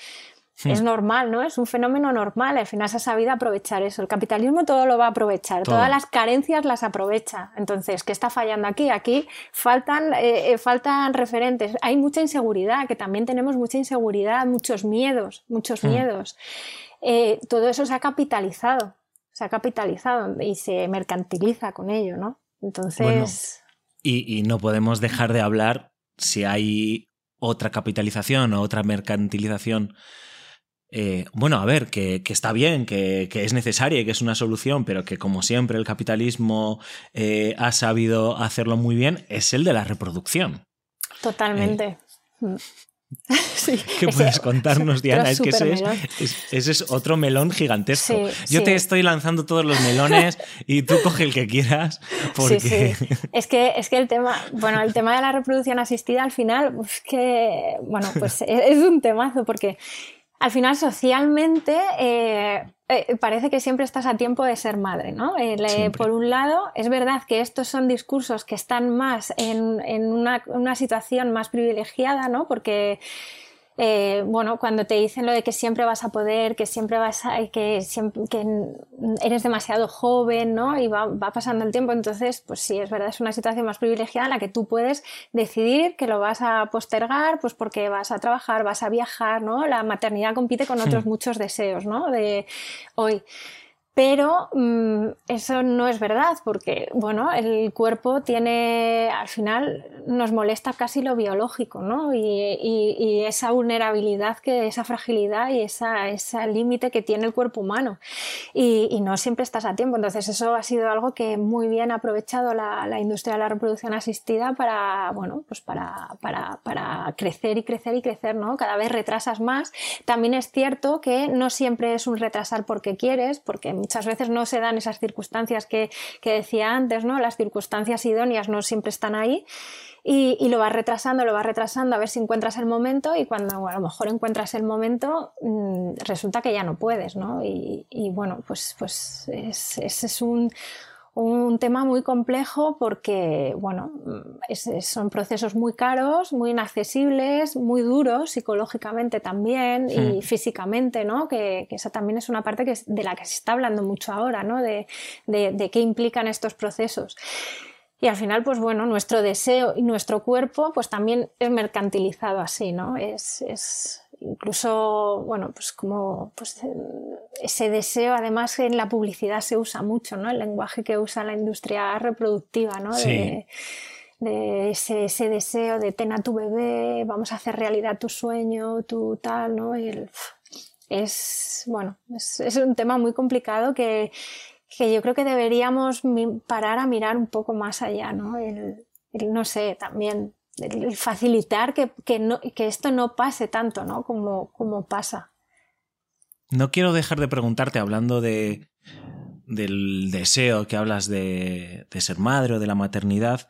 Es normal, ¿no? Es un fenómeno normal. Al final se ha sabido aprovechar eso. El capitalismo todo lo va a aprovechar. Todas las carencias las aprovecha. Entonces, ¿qué está fallando aquí? Aquí faltan, eh, eh, faltan referentes. Hay mucha inseguridad, que también tenemos mucha inseguridad, muchos miedos, muchos mm. miedos. Eh, todo eso se ha capitalizado. Se ha capitalizado y se mercantiliza con ello, ¿no? Entonces. y, y no podemos dejar de hablar si hay otra capitalización o otra mercantilización eh, bueno, a ver, que, está bien, que, es necesaria y que es una solución, pero que como siempre el capitalismo eh, ha sabido hacerlo muy bien, es el de la reproducción. Totalmente. (laughs) ¿Qué puedes contarnos, Diana? Es que ese es, otro melón gigantesco. Yo te estoy lanzando todos los melones y tú (laughs) coge el que quieras. Porque... Es, que, es que el tema, bueno, el tema de la reproducción asistida al final, es que, bueno, pues (laughs) es un temazo porque al final socialmente eh, eh, parece que siempre estás a tiempo de ser madre, ¿no? Eh, por un lado, es verdad que estos son discursos que están más en, una, una, situación más privilegiada, ¿no? Porque eh, bueno, cuando te dicen lo de que siempre vas a poder, que siempre vas a, que, que eres demasiado joven, ¿no? Y va, pasando el tiempo, entonces, pues sí, es verdad, es una situación más privilegiada en la que tú puedes decidir que lo vas a postergar, pues porque vas a trabajar, vas a viajar, ¿no? La maternidad compite con otros muchos deseos, ¿no? De hoy. Pero mm, eso no es verdad, porque bueno, el cuerpo tiene, al final, nos molesta casi lo biológico, ¿no? Y, esa vulnerabilidad, que, esa fragilidad y ese límite que tiene el cuerpo humano. Y, no siempre estás a tiempo. Entonces, eso ha sido algo que muy bien ha aprovechado la, industria de la reproducción asistida para, bueno, pues para, para, para crecer y crecer y crecer, ¿no? Cada vez retrasas más. También es cierto que no siempre es un retrasar porque quieres, porque muchas veces no se dan esas circunstancias que, decía antes, ¿no? Las circunstancias idóneas no siempre están ahí. Y, lo vas retrasando, lo vas retrasando a ver si encuentras el momento y cuando a lo mejor encuentras el momento mm, resulta que ya no puedes, ¿no? Y, bueno, pues, pues ese es un, un tema muy complejo porque, bueno, son procesos muy caros, muy inaccesibles, muy duros psicológicamente también y físicamente, ¿no? Que, esa también es una parte que, de la que se está hablando mucho ahora, ¿no? De, de, qué implican estos procesos. Y al final, pues bueno, nuestro deseo y nuestro cuerpo, pues también es mercantilizado así, ¿no? Es, es, incluso, bueno, pues como pues, ese deseo, además en la publicidad se usa mucho, ¿no? El lenguaje que usa la industria reproductiva, ¿no? De, ese, deseo de ten a tu bebé, vamos a hacer realidad tu sueño, tu tal, ¿no? es, bueno, es, un tema muy complicado que, yo creo que deberíamos parar a mirar un poco más allá, ¿no? el no sé, también facilitar que, que, esto no pase tanto ¿no? como, como pasa. No quiero dejar de preguntarte, hablando de, del deseo que hablas de, de ser madre o de la maternidad,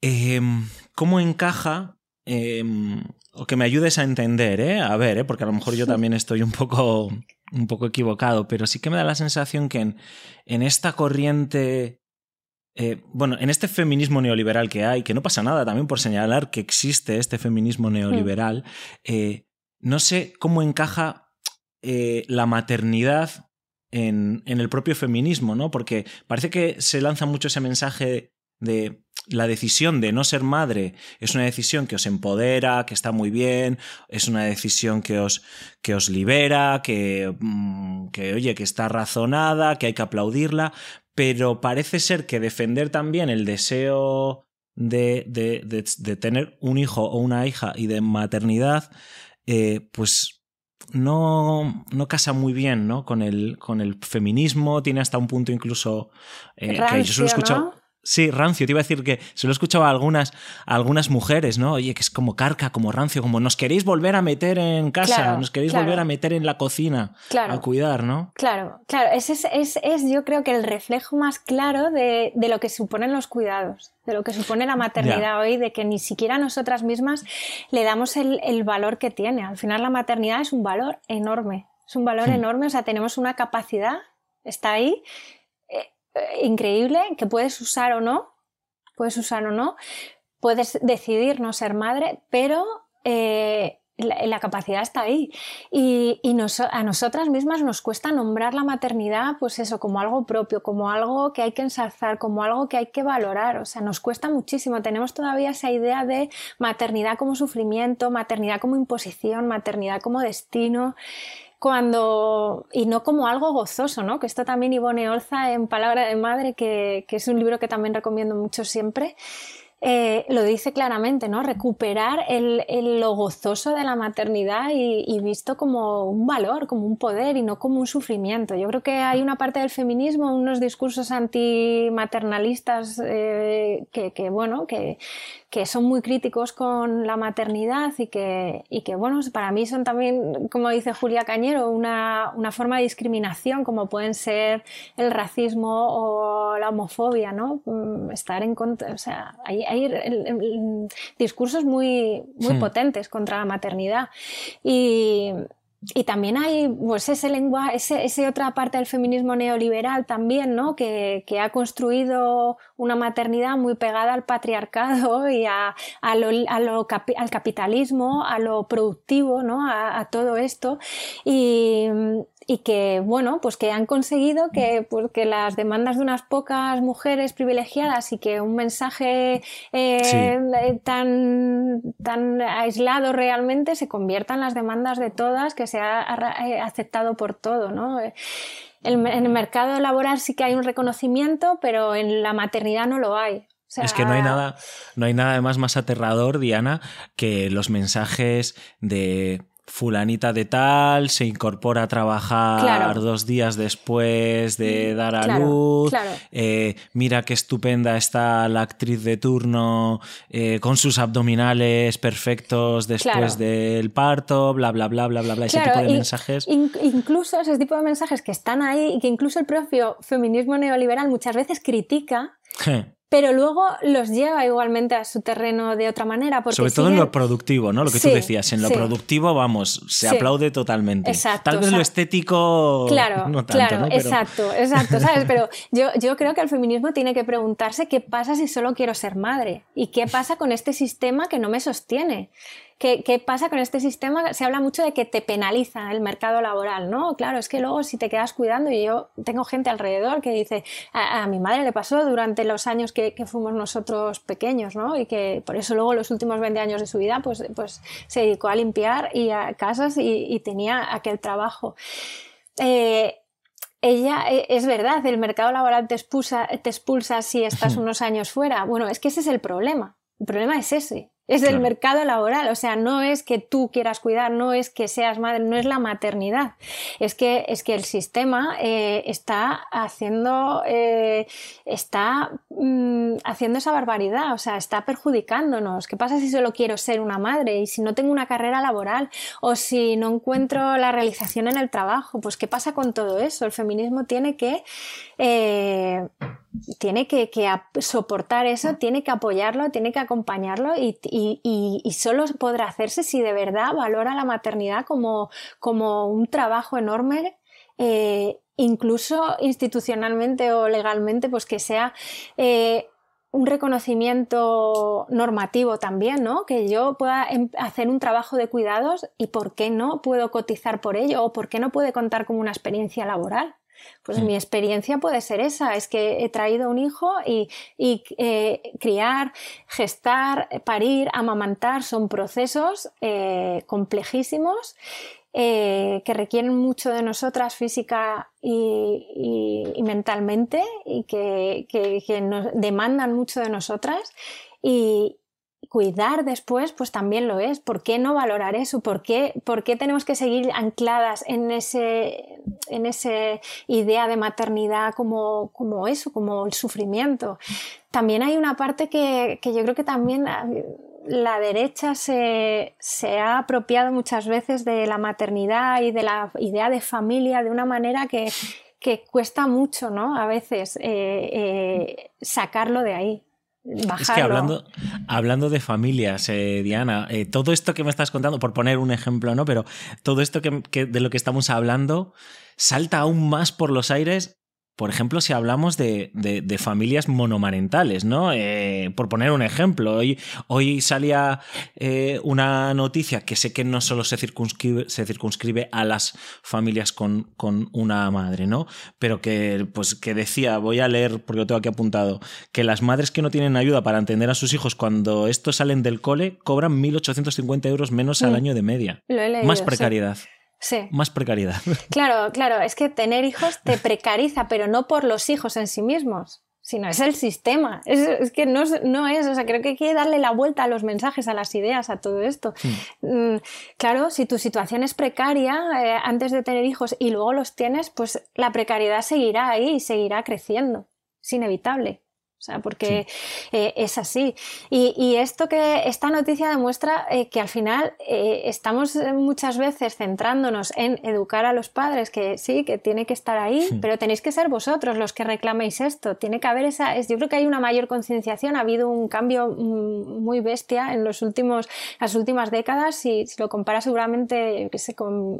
em, ¿cómo encaja, em, o que me ayudes a entender, ¿eh? a ver, ¿eh? porque a lo mejor yo también estoy un poco un poco equivocado, pero sí que me da la sensación que en, en esta corriente, eh, bueno, en este feminismo neoliberal que hay, que no pasa nada también por señalar que existe este feminismo neoliberal, eh, no sé cómo encaja eh, la maternidad en, en, el propio feminismo, ¿no? Porque parece que se lanza mucho ese mensaje de la decisión de no ser madre es una decisión que os empodera, que está muy bien, es una decisión que os, que os libera, que, mm, que, oye, que está razonada, que hay que aplaudirla, pero parece ser que defender también el deseo de, de, de, de tener un hijo o una hija y de maternidad, eh, pues no, no, casa muy bien ¿no? Con, el, con el feminismo, tiene hasta un punto incluso eh, Rancio, que yo solo he escuchado. ¿no? Sí, rancio. Te iba a decir que se lo he escuchado a algunas, a algunas mujeres, ¿no? Oye, que es como carca, como rancio, como nos queréis volver a meter en casa, Claro, nos queréis claro. volver a meter en la cocina Claro. a cuidar, ¿no? Claro, claro, ese es, es, es yo creo que el reflejo más claro de, de lo que suponen los cuidados, de lo que supone la maternidad hoy, de que ni siquiera nosotras mismas le damos el, el valor que tiene. Al final la maternidad es un valor enorme, es un valor Hmm. enorme, o sea, tenemos una capacidad, está ahí, eh, increíble, que puedes usar o no, puedes usar o no, puedes decidir no ser madre, pero eh, la, la capacidad está ahí. Y, y nos- a nosotras mismas nos cuesta nombrar la maternidad, pues eso, como algo propio, como algo que hay que ensalzar, como algo que hay que valorar. O sea, nos cuesta muchísimo. Tenemos todavía esa idea de maternidad como sufrimiento, maternidad como imposición, maternidad como destino cuando y no como algo gozoso, ¿no? Que esto también Ivone Olza en Palabra de Madre, que, que es un libro que también recomiendo mucho siempre, eh, lo dice claramente, ¿no? Recuperar el, el- lo gozoso de la maternidad y, visto como un valor, como un poder y no como un sufrimiento. Yo creo que hay una parte del feminismo, unos discursos antimaternalistas eh, que, que, bueno, que, que son muy críticos con la maternidad y que, y que, bueno, para mí son también, como dice Julia Cañero, una, una forma de discriminación, como pueden ser el racismo o la homofobia, ¿no? Mm, Estar en contra, o sea, hay, hay el- el- discursos muy, muy Hmm. potentes contra la maternidad. Y, y también hay pues ese lenguaje, ese, ese otra parte del feminismo neoliberal también, ¿no? Que, que ha construido una maternidad muy pegada al patriarcado y a, a lo, a lo capi- al capitalismo, a lo productivo, ¿no? A, a todo esto. Y, y que, bueno, pues que han conseguido que, pues, que las demandas de unas pocas mujeres privilegiadas y que un mensaje eh, Sí. eh, tan, tan aislado realmente se convierta en las demandas de todas, que sea eh, aceptado por todo, ¿no? En el mercado laboral sí que hay un reconocimiento, pero en la maternidad no lo hay. O sea, Es que no hay nada, no hay nada además más aterrador, Diana, que los mensajes de fulanita de tal se incorpora a trabajar Claro. dos días después de dar a Claro, luz. claro. Eh, mira qué estupenda está la actriz de turno eh, con sus abdominales perfectos después del parto, bla, bla, bla, bla, bla, bla. Ese tipo de y- mensajes. in- incluso ese tipo de mensajes que están ahí y que incluso el propio feminismo neoliberal muchas veces critica, pero luego los lleva igualmente a su terreno de otra manera. Porque Sobre todo en lo productivo, ¿no? Lo que Sí, tú decías, en lo sí. productivo, vamos, se Sí. aplaude totalmente. Exacto, Tal vez o sea, lo estético Claro, (laughs) no tanto, claro, ¿no? Pero- exacto, exacto, ¿sabes? Pero yo, yo creo que el feminismo tiene que preguntarse qué pasa si solo quiero ser madre y qué pasa con este sistema que no me sostiene. ¿Qué, qué pasa con este sistema? Se habla mucho de que te penaliza el mercado laboral, ¿no? Claro, es que luego si te quedas cuidando, y yo tengo gente alrededor que dice, a, a mi madre le pasó durante los años que, que fuimos nosotros pequeños, ¿no? Y que por eso luego los últimos 20 años de su vida, pues, pues se dedicó a limpiar y a casas y, y tenía aquel trabajo. Eh, ella, eh, es verdad, el mercado laboral te expulsa, te expulsa si estás (laughs) unos años fuera. Bueno, es que ese es el problema. El problema es ese. Es el Claro. mercado laboral, o sea, no es que tú quieras cuidar, no es que seas madre, no es la maternidad, es que, es que el sistema eh, está haciendo, eh, está mm, haciendo esa barbaridad, o sea, está perjudicándonos. ¿Qué pasa si solo quiero ser una madre y si no tengo una carrera laboral o si no encuentro la realización en el trabajo? Pues ¿qué pasa con todo eso? El feminismo tiene que eh, tiene que, soportar eso, tiene que apoyarlo, tiene que acompañarlo y, y- y- y solo podrá hacerse si de verdad valora la maternidad como, como un trabajo enorme eh, incluso institucionalmente o legalmente, pues que sea eh, un reconocimiento normativo también, ¿no? Que yo pueda em, hacer un trabajo de cuidados y por qué no puedo cotizar por ello o por qué no puede contar como una experiencia laboral. Pues mm. mi experiencia puede ser esa, es que he traído un hijo y, eh, criar, gestar, parir, amamantar son procesos eh, complejísimos eh, que requieren mucho de nosotras física y, mentalmente y que, nos demandan mucho de nosotras y, cuidar después, pues también lo es. ¿Por qué no valorar eso? ¿Por qué, por qué tenemos que seguir ancladas en ese, en ese idea de maternidad como, como eso, como el sufrimiento? También hay una parte que, que yo creo que también la derecha se, ha apropiado muchas veces de la maternidad y de la idea de familia de una manera que, cuesta mucho, ¿no? A veces eh, eh, sacarlo de ahí. Bajarlo. Es que hablando, hablando de familias, eh, Diana, todo esto que me estás contando, por poner un ejemplo, ¿no? Pero todo esto que, de lo que estamos hablando salta aún más por los aires por ejemplo, si hablamos de, familias monomarentales, ¿no? Eh, por poner un ejemplo, hoy, hoy salía eh, una noticia que sé que no solo se circunscribe, se circunscribe a las familias con, con, una madre, ¿no? Pero que, pues, que decía, voy a leer porque lo tengo aquí apuntado, que las madres que no tienen ayuda para atender a sus hijos cuando estos salen del cole cobran 1.850 euros menos al mm. año de media. Más precariedad. Sí. Más precariedad. (laughs) Claro, claro, es que tener hijos te (laughs) precariza, pero no por los hijos en sí mismos, sino es el sistema. Es, que no, no, es, o sea, creo que hay que darle la vuelta a los mensajes, a las ideas, a todo esto. Mm, claro, si tu situación es precaria eh, antes de tener hijos y luego los tienes, pues la precariedad seguirá ahí y seguirá creciendo. Es inevitable. O sea, porque eh, es así. Y, esto que esta noticia demuestra eh, que al final eh, estamos muchas veces centrándonos en educar a los padres, que sí, que tiene que estar ahí, pero tenéis que ser vosotros los que reclaméis esto. Tiene que haber esa. yo creo que hay una mayor concienciación. Ha habido un cambio mm, muy bestia en los últimos, las últimas décadas. Si, si lo comparas seguramente, qué sé, con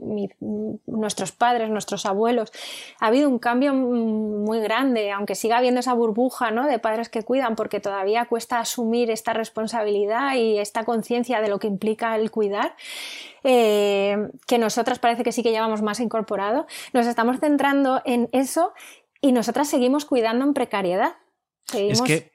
nuestros padres, nuestros abuelos, ha habido un cambio mm, muy grande, aunque siga habiendo esa burbuja, ¿no? De padres que cuidan porque todavía cuesta asumir esta responsabilidad y esta conciencia de lo que implica el cuidar. Eh, que nosotras parece que sí que llevamos más incorporado, nos estamos centrando en eso y nosotras seguimos cuidando en precariedad. Es que,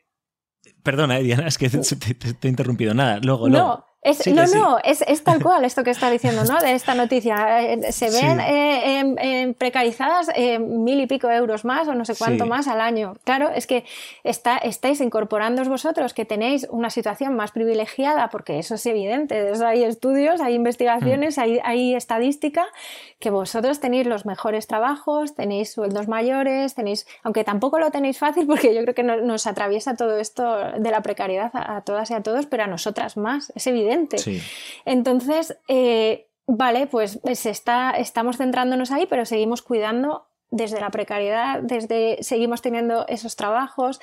perdona, Diana, es que te, he interrumpido nada. Luego, luego no, no, es, es, tal cual esto que está diciendo, ¿no? (laughs) De esta noticia. Eh, se ven eh, precarizadas eh, mil y pico euros más o no sé cuánto más al año. Claro, es que está, estáis incorporándoos vosotros que tenéis una situación más privilegiada, porque eso es evidente. hay estudios, hay investigaciones, mm. hay, hay, estadística, que vosotros tenéis los mejores trabajos, tenéis sueldos mayores, tenéis, aunque tampoco lo tenéis fácil, (laughs) porque yo creo que nos atraviesa todo esto de la precariedad a todas y a todos, pero a nosotras más. Es evidente entonces, eh, vale, pues está, estamos centrándonos ahí, pero seguimos cuidando desde la precariedad, desde seguimos teniendo esos trabajos.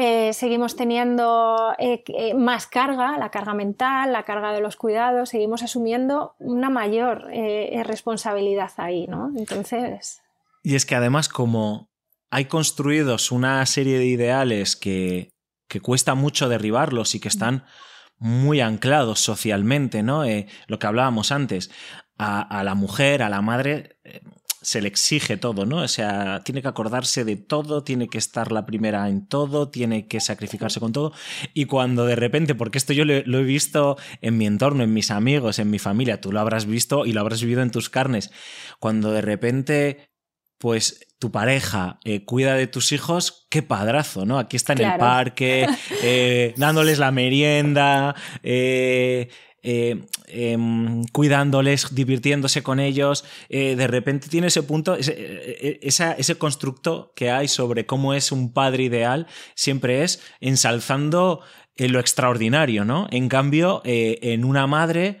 Eh, seguimos teniendo eh, más carga, la carga mental, la carga de los cuidados, seguimos asumiendo una mayor responsabilidad ahí, ¿no? Entonces. Y es que además, como hay construidos una serie de ideales que, que cuesta mucho derribarlos y que están muy anclados socialmente, ¿no? Eh, lo que hablábamos antes, a, la mujer, a la madre, eh, se le exige todo, ¿no? O sea, tiene que acordarse de todo, tiene que estar la primera en todo, tiene que sacrificarse con todo. Y cuando de repente, porque esto yo lo, he visto en mi entorno, en mis amigos, en mi familia, tú lo habrás visto y lo habrás vivido en tus carnes, cuando de repente, pues tu pareja eh, cuida de tus hijos, qué padrazo, ¿no? Aquí está en el parque, eh, (laughs) dándoles la merienda, eh, em, cuidándoles, divirtiéndose con ellos. de repente tiene ese punto, ese, ese, constructo que hay sobre cómo es un padre ideal, siempre es ensalzando lo extraordinario, ¿no? En cambio, en una madre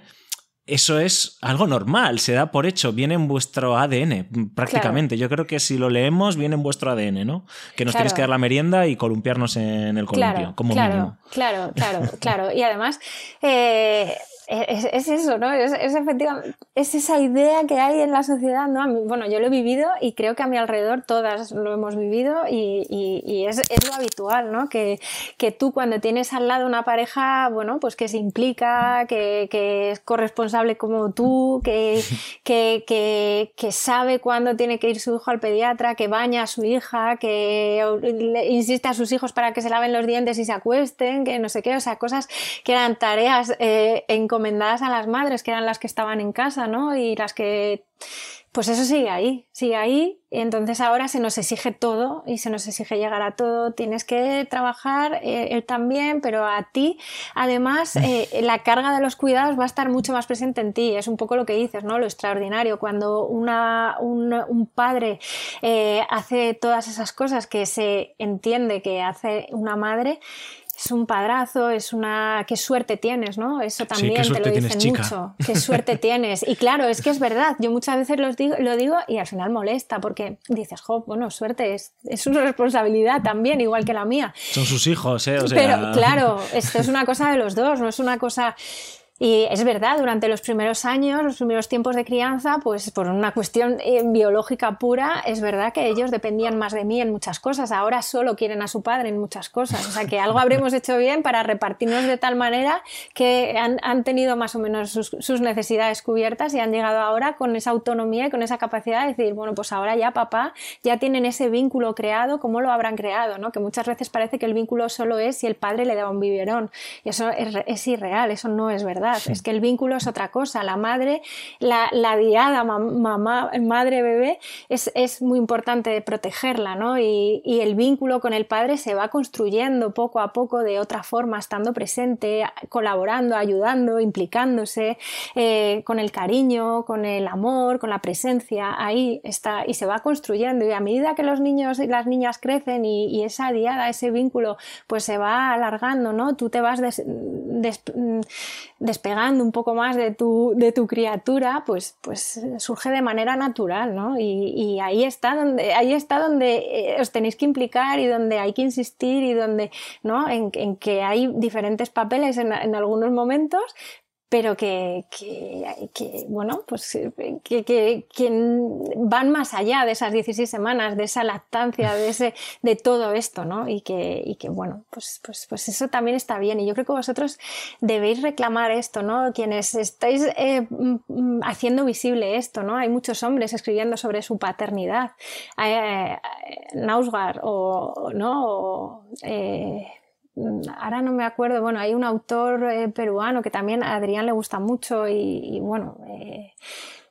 eso es algo normal, se da por hecho, viene en vuestro ADN prácticamente. Yo creo que si lo leemos, viene en vuestro ADN, ¿no? Que nos tenéis que dar la merienda y columpiarnos en el columpio, claro, como claro, mínimo. Claro, claro, claro. Y además, eh, es, eso, ¿no? Es, efectivamente, es esa idea que hay en la sociedad, ¿no? bueno, yo lo he vivido y creo que a mi alrededor todas lo hemos vivido y, y, es, es, lo habitual, ¿no? Que, que, tú cuando tienes al lado una pareja, bueno, pues que se implica, que, que es corresponsable como tú, que, (laughs) que, que, sabe cuándo tiene que ir su hijo al pediatra, que baña a su hija, que insiste a sus hijos para que se laven los dientes y se acuesten, que no sé qué, o sea, cosas que eran tareas eh, en recomendadas a las madres, que eran las que estaban en casa, ¿no? Y las que pues eso sigue ahí, sigue ahí. Y entonces ahora se nos exige todo y se nos exige llegar a todo. Tienes que trabajar eh, él también, pero a ti, además, eh, la carga de los cuidados va a estar mucho más presente en ti. Es un poco lo que dices, ¿no? Lo extraordinario. Cuando una, un, padre eh, hace todas esas cosas que se entiende que hace una madre, es un padrazo, es una... qué suerte tienes, ¿no? Eso también te lo dicen mucho. Qué suerte (laughs) tienes. Y claro, es que es verdad. Yo muchas veces digo, lo digo y al final molesta porque dices, jo, bueno, suerte, es, es una responsabilidad también, igual que la mía. Son sus hijos, ¿eh? Pero claro, esto es una cosa de los dos, no es una cosa y es verdad, durante los primeros años, los primeros tiempos de crianza, pues por una cuestión eh, biológica pura, es verdad que ellos dependían más de mí en muchas cosas. Ahora solo quieren a su padre en muchas cosas. O sea que algo habremos hecho bien para repartirnos de tal manera que han, tenido más o menos sus, necesidades cubiertas y han llegado ahora con esa autonomía y con esa capacidad de decir, bueno, pues ahora ya papá, ya tienen ese vínculo creado, ¿cómo lo habrán creado? ¿no? Que muchas veces parece que el vínculo solo es si el padre le da un biberón. Y eso es irreal, eso no es verdad. Es que el vínculo es otra cosa. La madre, la, la diada mamá, madre, bebé, es, es, muy importante protegerla, ¿no? Y, y, el vínculo con el padre se va construyendo poco a poco de otra forma, estando presente, colaborando, ayudando, implicándose, eh, con el cariño, con el amor, con la presencia. Ahí está, y se va construyendo. Y a medida que los niños y las niñas crecen y, y esa diada, ese vínculo, pues se va alargando, ¿no? Tú te vas des, despegando un poco más de tu, de tu criatura, pues, pues surge de manera natural, ¿no? Y, ahí está donde, ahí está donde eh, os tenéis que implicar y donde hay que insistir y donde, ¿no? En, que hay diferentes papeles en algunos momentos, pero que, que, que, bueno, pues que, que, van más allá de esas 16 semanas, de esa lactancia, de, ese, de todo esto, ¿no? Y que, y que bueno, pues, pues, pues eso también está bien. Y yo creo que vosotros debéis reclamar esto, ¿no? Quienes estáis eh, haciendo visible esto, ¿no? Hay muchos hombres escribiendo sobre su paternidad. Eh, Nausgar o, ¿no? Eh, ahora no me acuerdo, bueno, hay un autor eh, peruano que también a Adrián le gusta mucho y, bueno, eh,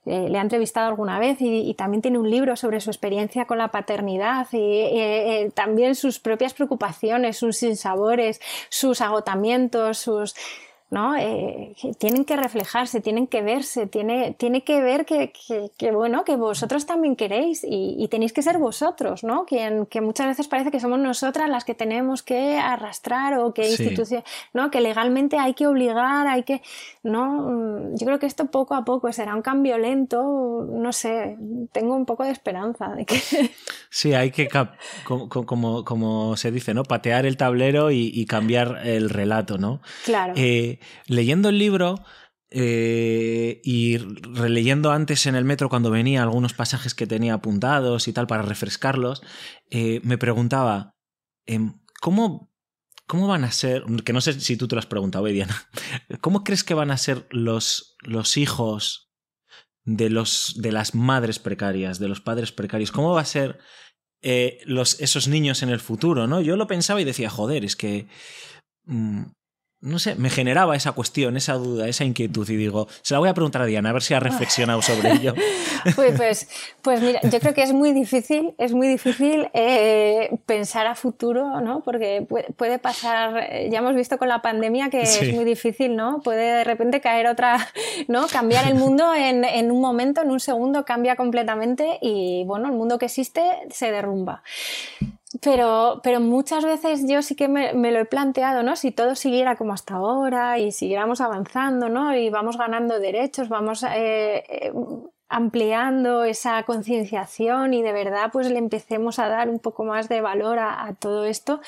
eh, le ha entrevistado alguna vez y, también tiene un libro sobre su experiencia con la paternidad y también sus propias preocupaciones, sus sinsabores, sus agotamientos, sus ¿no? Eh, tienen que reflejarse, tienen que verse, tiene, tiene que ver que, que, bueno, que vosotros también queréis y, tenéis que ser vosotros, ¿no? Que, que, muchas veces parece que somos nosotras las que tenemos que arrastrar o que institución, ¿no? Que legalmente hay que obligar, hay que, ¿no? Yo creo que esto poco a poco será un cambio lento, no sé, tengo un poco de esperanza de que... (laughs) Sí, hay que, como, como, como se dice, ¿no? Patear el tablero y, cambiar el relato, ¿no? Claro. Eh, leyendo el libro eh, y releyendo antes en el metro cuando venía algunos pasajes que tenía apuntados y tal para refrescarlos, eh, me preguntaba, em, ¿cómo, ¿cómo van a ser, que no sé si tú te lo has preguntado, Diana, (laughs) ¿cómo crees que van a ser los, los hijos de, los, de las madres precarias, de los padres precarios? ¿Cómo va a ser eh, los, esos niños en el futuro? ¿no? Yo lo pensaba y decía, joder, es que... Mm, no sé, me generaba esa cuestión, esa duda, esa inquietud y digo, se la voy a preguntar a Diana a ver si ha reflexionado sobre ello. (laughs) Pues, pues, pues, mira, yo creo que es muy difícil, es muy difícil eh, pensar a futuro, ¿no? Porque puede, pasar, eh, ya hemos visto con la pandemia que es muy difícil, ¿no? Puede de repente caer otra, (laughs) ¿no? Cambiar el mundo en, en un momento, en un segundo cambia completamente y bueno, el mundo que existe se derrumba. Pero, pero muchas veces yo sí que me, lo he planteado, ¿no? Si todo siguiera como hasta ahora y siguiéramos avanzando, ¿no? Y vamos ganando derechos, vamos eh, eh, ampliando esa concienciación y de verdad pues le empecemos a dar un poco más de valor a, todo esto.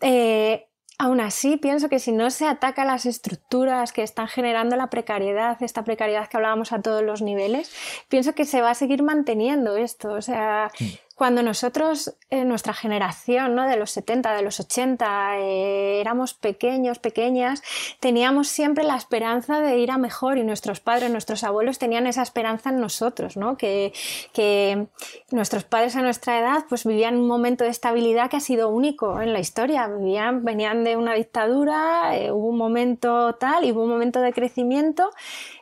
Eh, Aún así, pienso que si no se ataca las estructuras que están generando la precariedad, esta precariedad que hablábamos a todos los niveles, pienso que se va a seguir manteniendo esto. O sea, cuando nosotros, en nuestra generación, ¿no? de los 70, de los 80, eh, éramos pequeños, pequeñas, teníamos siempre la esperanza de ir a mejor y nuestros padres, nuestros abuelos tenían esa esperanza en nosotros, ¿no? que, que nuestros padres a nuestra edad pues vivían un momento de estabilidad que ha sido único en la historia. Vivían, venían de una dictadura, eh, hubo un momento tal y hubo un momento de crecimiento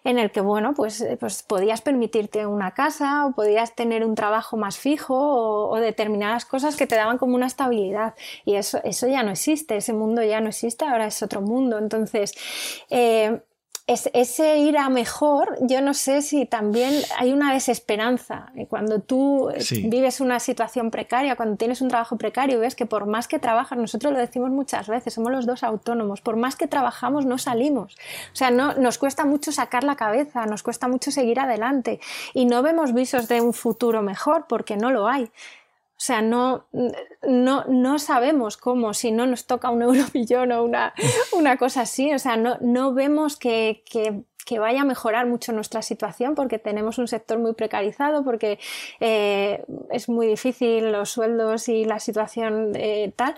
en el que, bueno, pues, eh, pues podías permitirte una casa o podías tener un trabajo más fijo o, determinadas cosas que te daban como una estabilidad. Y eso, eso ya no existe, ese mundo ya no existe, ahora es otro mundo. Entonces, eh, ese ir a mejor, yo no sé si también hay una desesperanza. Cuando tú eh, vives una situación precaria, cuando tienes un trabajo precario, ves que por más que trabajas, nosotros lo decimos muchas veces, somos los dos autónomos, por más que trabajamos no salimos. O sea, no, nos cuesta mucho sacar la cabeza, nos cuesta mucho seguir adelante y no vemos visos de un futuro mejor porque no lo hay. O sea, no, no, no, sabemos cómo, si no nos toca un euromillón o una, (laughs) una cosa así. O sea, no, no vemos que, que, que, vaya a mejorar mucho nuestra situación porque tenemos un sector muy precarizado, porque eh, es muy difícil los sueldos y la situación eh, tal.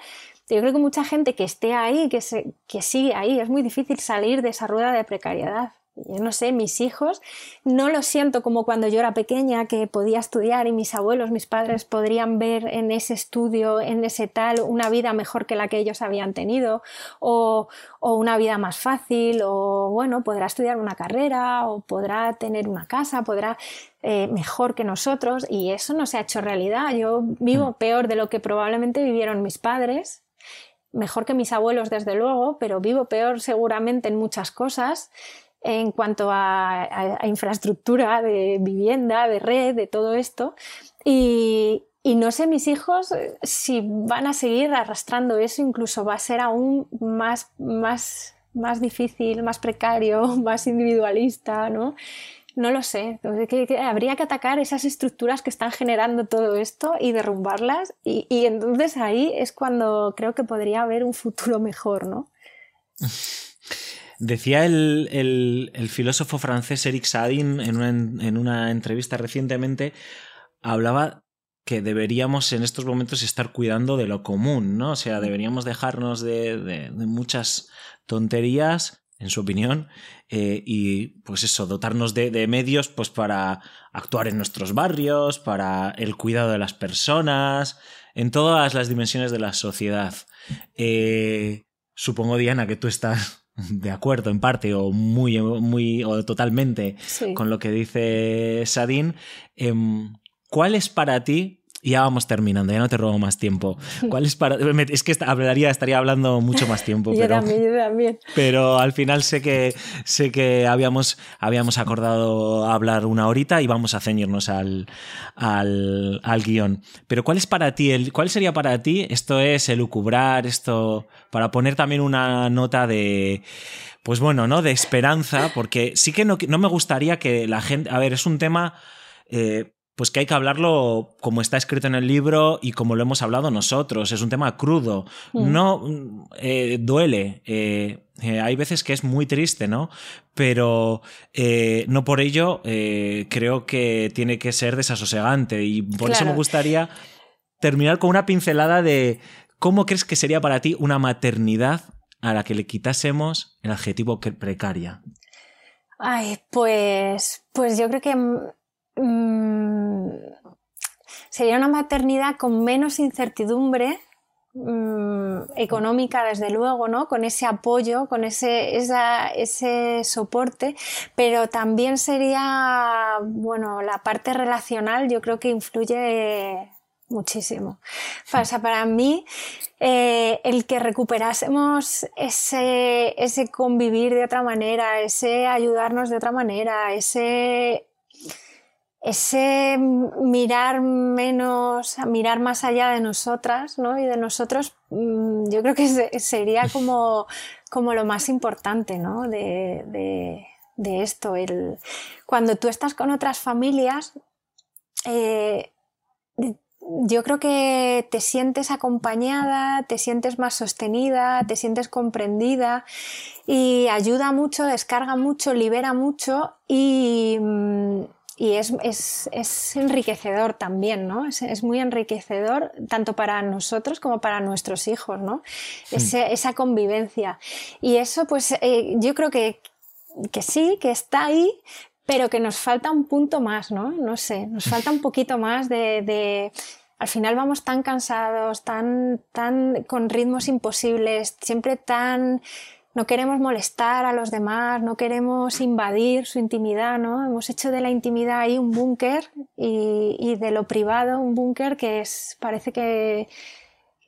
Yo creo que mucha gente que esté ahí, que, se, que sigue ahí, es muy difícil salir de esa rueda de precariedad yo no sé, mis hijos, no lo siento como cuando yo era pequeña que podía estudiar y mis abuelos, mis padres podrían ver en ese estudio, en ese tal, una vida mejor que la que ellos habían tenido o, una vida más fácil o bueno, podrá estudiar una carrera o podrá tener una casa, podrá eh, mejor que nosotros y eso no se ha hecho realidad. Yo vivo mm. peor de lo que probablemente vivieron mis padres mejor que mis abuelos desde luego, pero vivo peor seguramente en muchas cosas en cuanto a, infraestructura de vivienda, de red, de todo esto. Y, no sé mis hijos eh, si van a seguir arrastrando eso, incluso va a ser aún más, más, más difícil, más precario, (laughs) más individualista, ¿no? No lo sé. habría que atacar esas estructuras que están generando todo esto y derrumbarlas. Y, y entonces ahí es cuando creo que podría haber un futuro mejor, ¿no? (laughs) Decía el, filósofo francés Eric Sadin en una, entrevista recientemente, hablaba que deberíamos en estos momentos estar cuidando de lo común, ¿no? O sea, deberíamos dejarnos de, muchas tonterías, en su opinión, eh, y pues eso, dotarnos de, medios pues para actuar en nuestros barrios, para el cuidado de las personas, en todas las dimensiones de la sociedad. Eh, supongo, Diana, que tú estás de acuerdo en parte o muy, muy o totalmente con lo que dice Sadin. Em, ¿Cuál es para ti ya vamos terminando, ya no te robo más tiempo. ¿Cuál es para.? Es que hablaría, estaría hablando mucho más tiempo. (laughs) pero, también, pero al final sé que, sé que habíamos, habíamos acordado hablar una horita y vamos a ceñirnos al, al, al guion. Pero ¿cuál es para ti? El, ¿Cuál sería para ti? Esto es elucubrar, esto. Para poner también una nota de pues bueno, ¿no? De esperanza, porque sí que no, no me gustaría que la gente. A ver, es un tema. Eh, pues que hay que hablarlo como está escrito en el libro y como lo hemos hablado nosotros. Es un tema crudo. Mm. No eh, duele. Eh, eh, hay veces que es muy triste, ¿no? Pero no por ello creo que tiene que ser desasosegante. Y por eso me gustaría terminar con una pincelada de cómo crees que sería para ti una maternidad a la que le quitásemos el adjetivo precaria. Ay, pues, pues yo creo que Mm, sería una maternidad con menos incertidumbre mm, económica, desde luego, ¿no? Con ese apoyo, con ese, ese soporte, pero también sería, bueno, la parte relacional yo creo que influye muchísimo. O para mí, eh, el que recuperásemos ese, ese convivir de otra manera, ese ayudarnos de otra manera, ese ese mirar menos, mirar más allá de nosotras ¿no? y de nosotros, mm, yo creo que sería como, como lo más importante ¿no? de, de, de, esto. El, cuando tú estás con otras familias, eh, yo creo que te sientes acompañada, te sientes más sostenida, te sientes comprendida y ayuda mucho, descarga mucho, libera mucho y, mm, y es, es, es, enriquecedor también, ¿no? Es, es, muy enriquecedor tanto para nosotros como para nuestros hijos, ¿no? Ese, esa convivencia. Y eso, pues eh, yo creo que, que sí, que está ahí, pero que nos falta un punto más, ¿no? No sé, nos falta un poquito más de, de al final vamos tan cansados, tan, tan con ritmos imposibles, siempre tan no queremos molestar a los demás, no queremos invadir su intimidad, ¿no? Hemos hecho de la intimidad ahí un búnker y, de lo privado un búnker que es, parece que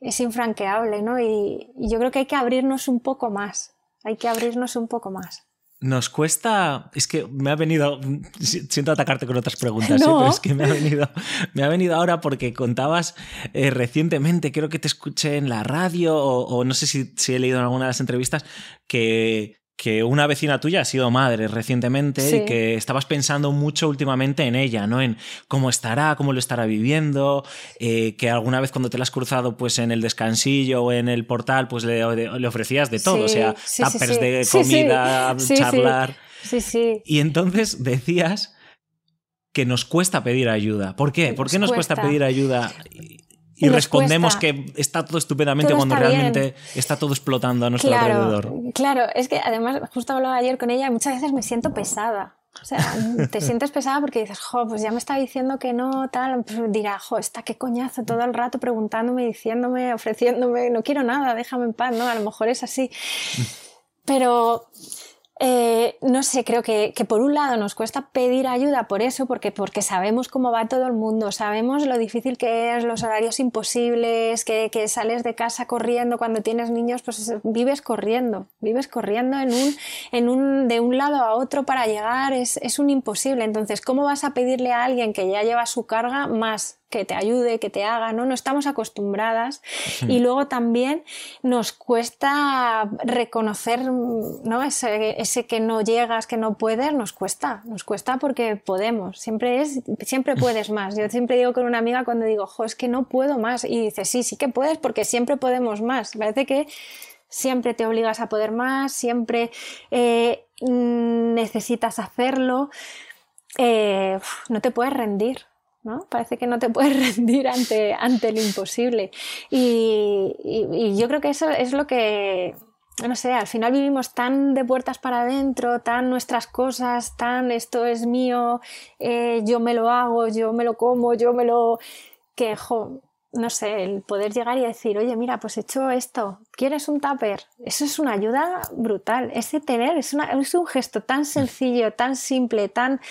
es infranqueable, ¿no? Y yo creo que hay que abrirnos un poco más, hay que abrirnos un poco más. Nos cuesta, es que me ha venido, siento atacarte con otras preguntas, no. ¿eh? pero es que me ha venido, me ha venido ahora porque contabas eh, recientemente, creo que te escuché en la radio o, o no sé si, si, he leído en alguna de las entrevistas, que que una vecina tuya ha sido madre recientemente sí. y que estabas pensando mucho últimamente en ella, ¿no? En cómo estará, cómo lo estará viviendo, eh, que alguna vez cuando te la has cruzado pues en el descansillo o en el portal pues le, le ofrecías de todo, sí, o sea, sí, tuppers de comida, charlar. Sí, sí. Y entonces decías que nos cuesta pedir ayuda. ¿Por qué? ¿Por qué nos, nos cuesta. cuesta pedir ayuda? Y respondemos que está todo estupendamente todo cuando está realmente bien. está todo explotando a nuestro claro, alrededor. Claro, es que además, justo hablaba ayer con ella, muchas veces me siento pesada. O sea, (laughs) te sientes pesada porque dices, jo, pues ya me está diciendo que no, tal. Pues dirá, jo, está qué coñazo todo el rato preguntándome, diciéndome, ofreciéndome, no quiero nada, déjame en paz, ¿no? A lo mejor es así. Pero eh, no sé, creo que, que, por un lado nos cuesta pedir ayuda por eso, porque, porque sabemos cómo va todo el mundo, sabemos lo difícil que es, los horarios imposibles, que, que sales de casa corriendo cuando tienes niños, pues vives corriendo, vives corriendo en un, en un, de un lado a otro para llegar, es, es un imposible. Entonces, ¿cómo vas a pedirle a alguien que ya lleva su carga más que te ayude, que te haga, ¿no? No estamos acostumbradas. Sí. Y luego también nos cuesta reconocer, ¿no? Ese, ese, que no llegas, que no puedes, nos cuesta, nos cuesta porque podemos. Siempre es, siempre puedes más. Yo siempre digo con una amiga cuando digo, jo, es que no puedo más. Y dice, sí, sí que puedes porque siempre podemos más. Parece que siempre te obligas a poder más, siempre eh, necesitas hacerlo. Eh, no te puedes rendir. ¿No? Parece que no te (laughs) puedes rendir ante, ante lo imposible. Y, y, yo creo que eso es lo que, no sé, al final vivimos tan de puertas para adentro, tan nuestras cosas, tan esto es mío, eh, yo me lo hago, yo me lo como, yo me lo... que, jo, no sé, el poder llegar y decir, oye, mira, pues he hecho esto, ¿quieres un tupper? Eso es una ayuda brutal. Ese tener es, una, es un gesto tan sencillo, tan simple, tan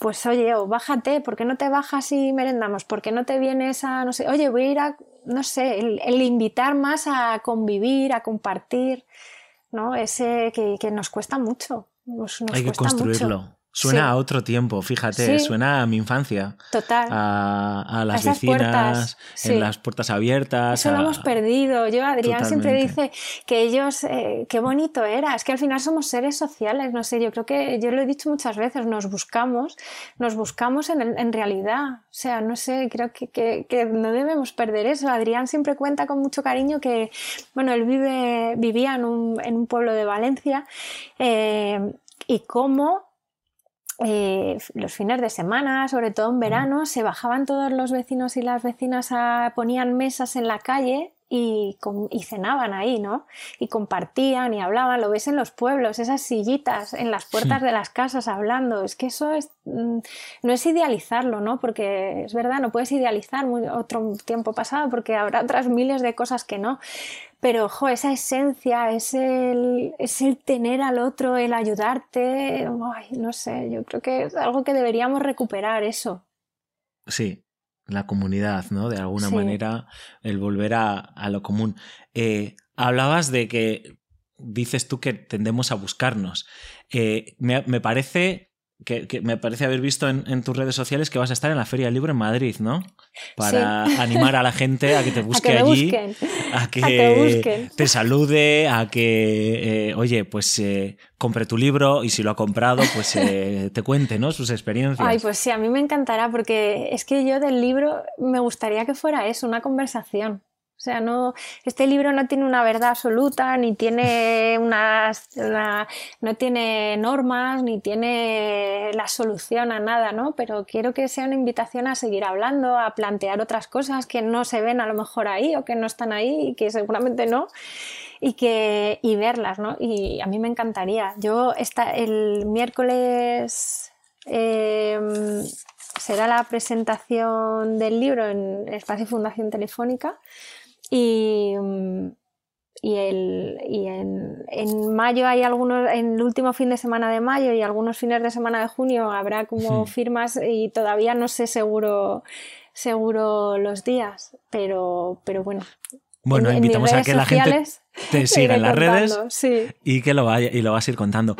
pues oye, o bájate, ¿por qué no te bajas y merendamos? ¿Por qué no te vienes a, no sé, oye, voy a ir a, no sé, el, el invitar más a convivir, a compartir, ¿no? Ese que, que nos cuesta mucho. Nos, nos Hay que construirlo. Mucho. Suena sí. a otro tiempo, fíjate, sí. suena a mi infancia. Total. A, a las vecinas, puertas, sí. en las puertas abiertas. Eso a... lo hemos perdido. Yo, Adrián, Totalmente. siempre dice que ellos, eh, qué bonito era. Es que al final somos seres sociales, no sé, yo creo que, yo lo he dicho muchas veces, nos buscamos, nos buscamos en, en realidad. O sea, no sé, creo que, que, que, no debemos perder eso. Adrián siempre cuenta con mucho cariño que, bueno, él vive, vivía en un, en un pueblo de Valencia eh, y cómo eh, los fines de semana, sobre todo en verano, se bajaban todos los vecinos y las vecinas a ponían mesas en la calle y, y, cenaban ahí, ¿no? Y compartían y hablaban, lo ves en los pueblos, esas sillitas en las puertas sí. de las casas hablando, es que eso es, mm, no es idealizarlo, ¿no? Porque es verdad, no puedes idealizar muy, otro tiempo pasado porque habrá otras miles de cosas que no, pero ojo, esa esencia, es el, es el tener al otro, el ayudarte, ay, no sé, yo creo que es algo que deberíamos recuperar eso. Sí, la comunidad, ¿no? De alguna sí. manera, el volver a, a lo común. Eh, hablabas de que dices tú que tendemos a buscarnos. Eh, me, me, parece que, me parece haber visto en, tus redes sociales que vas a estar en la Feria del Libro en Madrid, ¿no? Para animar a la gente a que te busque (laughs) allí, a que, te salude, a que, eh, oye, pues eh, compre tu libro y si lo ha comprado, pues eh, (laughs) te cuente, ¿no? Sus experiencias. Ay, pues sí, a mí me encantará porque es que yo del libro me gustaría que fuera eso, una conversación. O sea, no, este libro no tiene una verdad absoluta, ni tiene unas, no tiene normas, ni tiene la solución a nada, ¿no? Pero quiero que sea una invitación a seguir hablando, a plantear otras cosas que no se ven a lo mejor ahí o que no están ahí y que seguramente no y que y verlas, ¿no? Y a mí me encantaría. Yo esta, el miércoles em, será la presentación del libro en Espacio Fundación Telefónica y, y, el, y en, en, mayo hay algunos, en el último fin de semana de mayo y algunos fines de semana de junio habrá como (laughs) firmas y todavía no sé seguro, seguro los días, pero, pero bueno. Bueno, invitamos a que la gente (laughs) te siga en las redes y que lo vaya y lo vas a ir contando.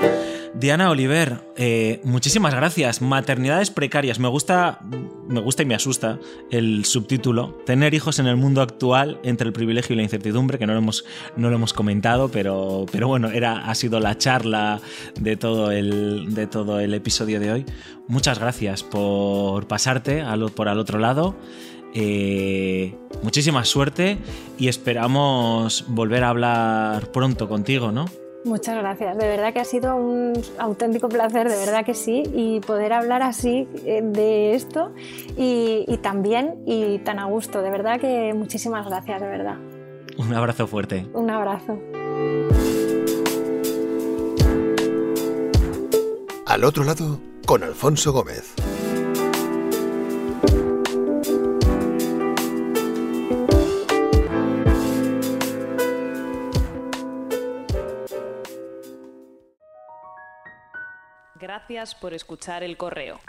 Diana Oliver, eh, muchísimas gracias. Maternidades precarias. Me gusta, me gusta y me asusta el subtítulo. Tener hijos en el mundo actual entre el privilegio y la incertidumbre, que no lo hemos, no lo hemos comentado, pero, pero bueno, era, ha sido la charla de todo, el, de todo el episodio de hoy. Muchas gracias por pasarte por al otro lado. Eh, muchísima suerte y esperamos volver a hablar pronto contigo, ¿no? Muchas gracias, de verdad que ha sido un auténtico placer, de verdad que sí, y poder hablar así eh, de esto y, y también y tan a gusto, de verdad que muchísimas gracias, de verdad. Un abrazo fuerte. Un abrazo. Al otro lado, con Alfonso Gómez. Gracias por escuchar el correo.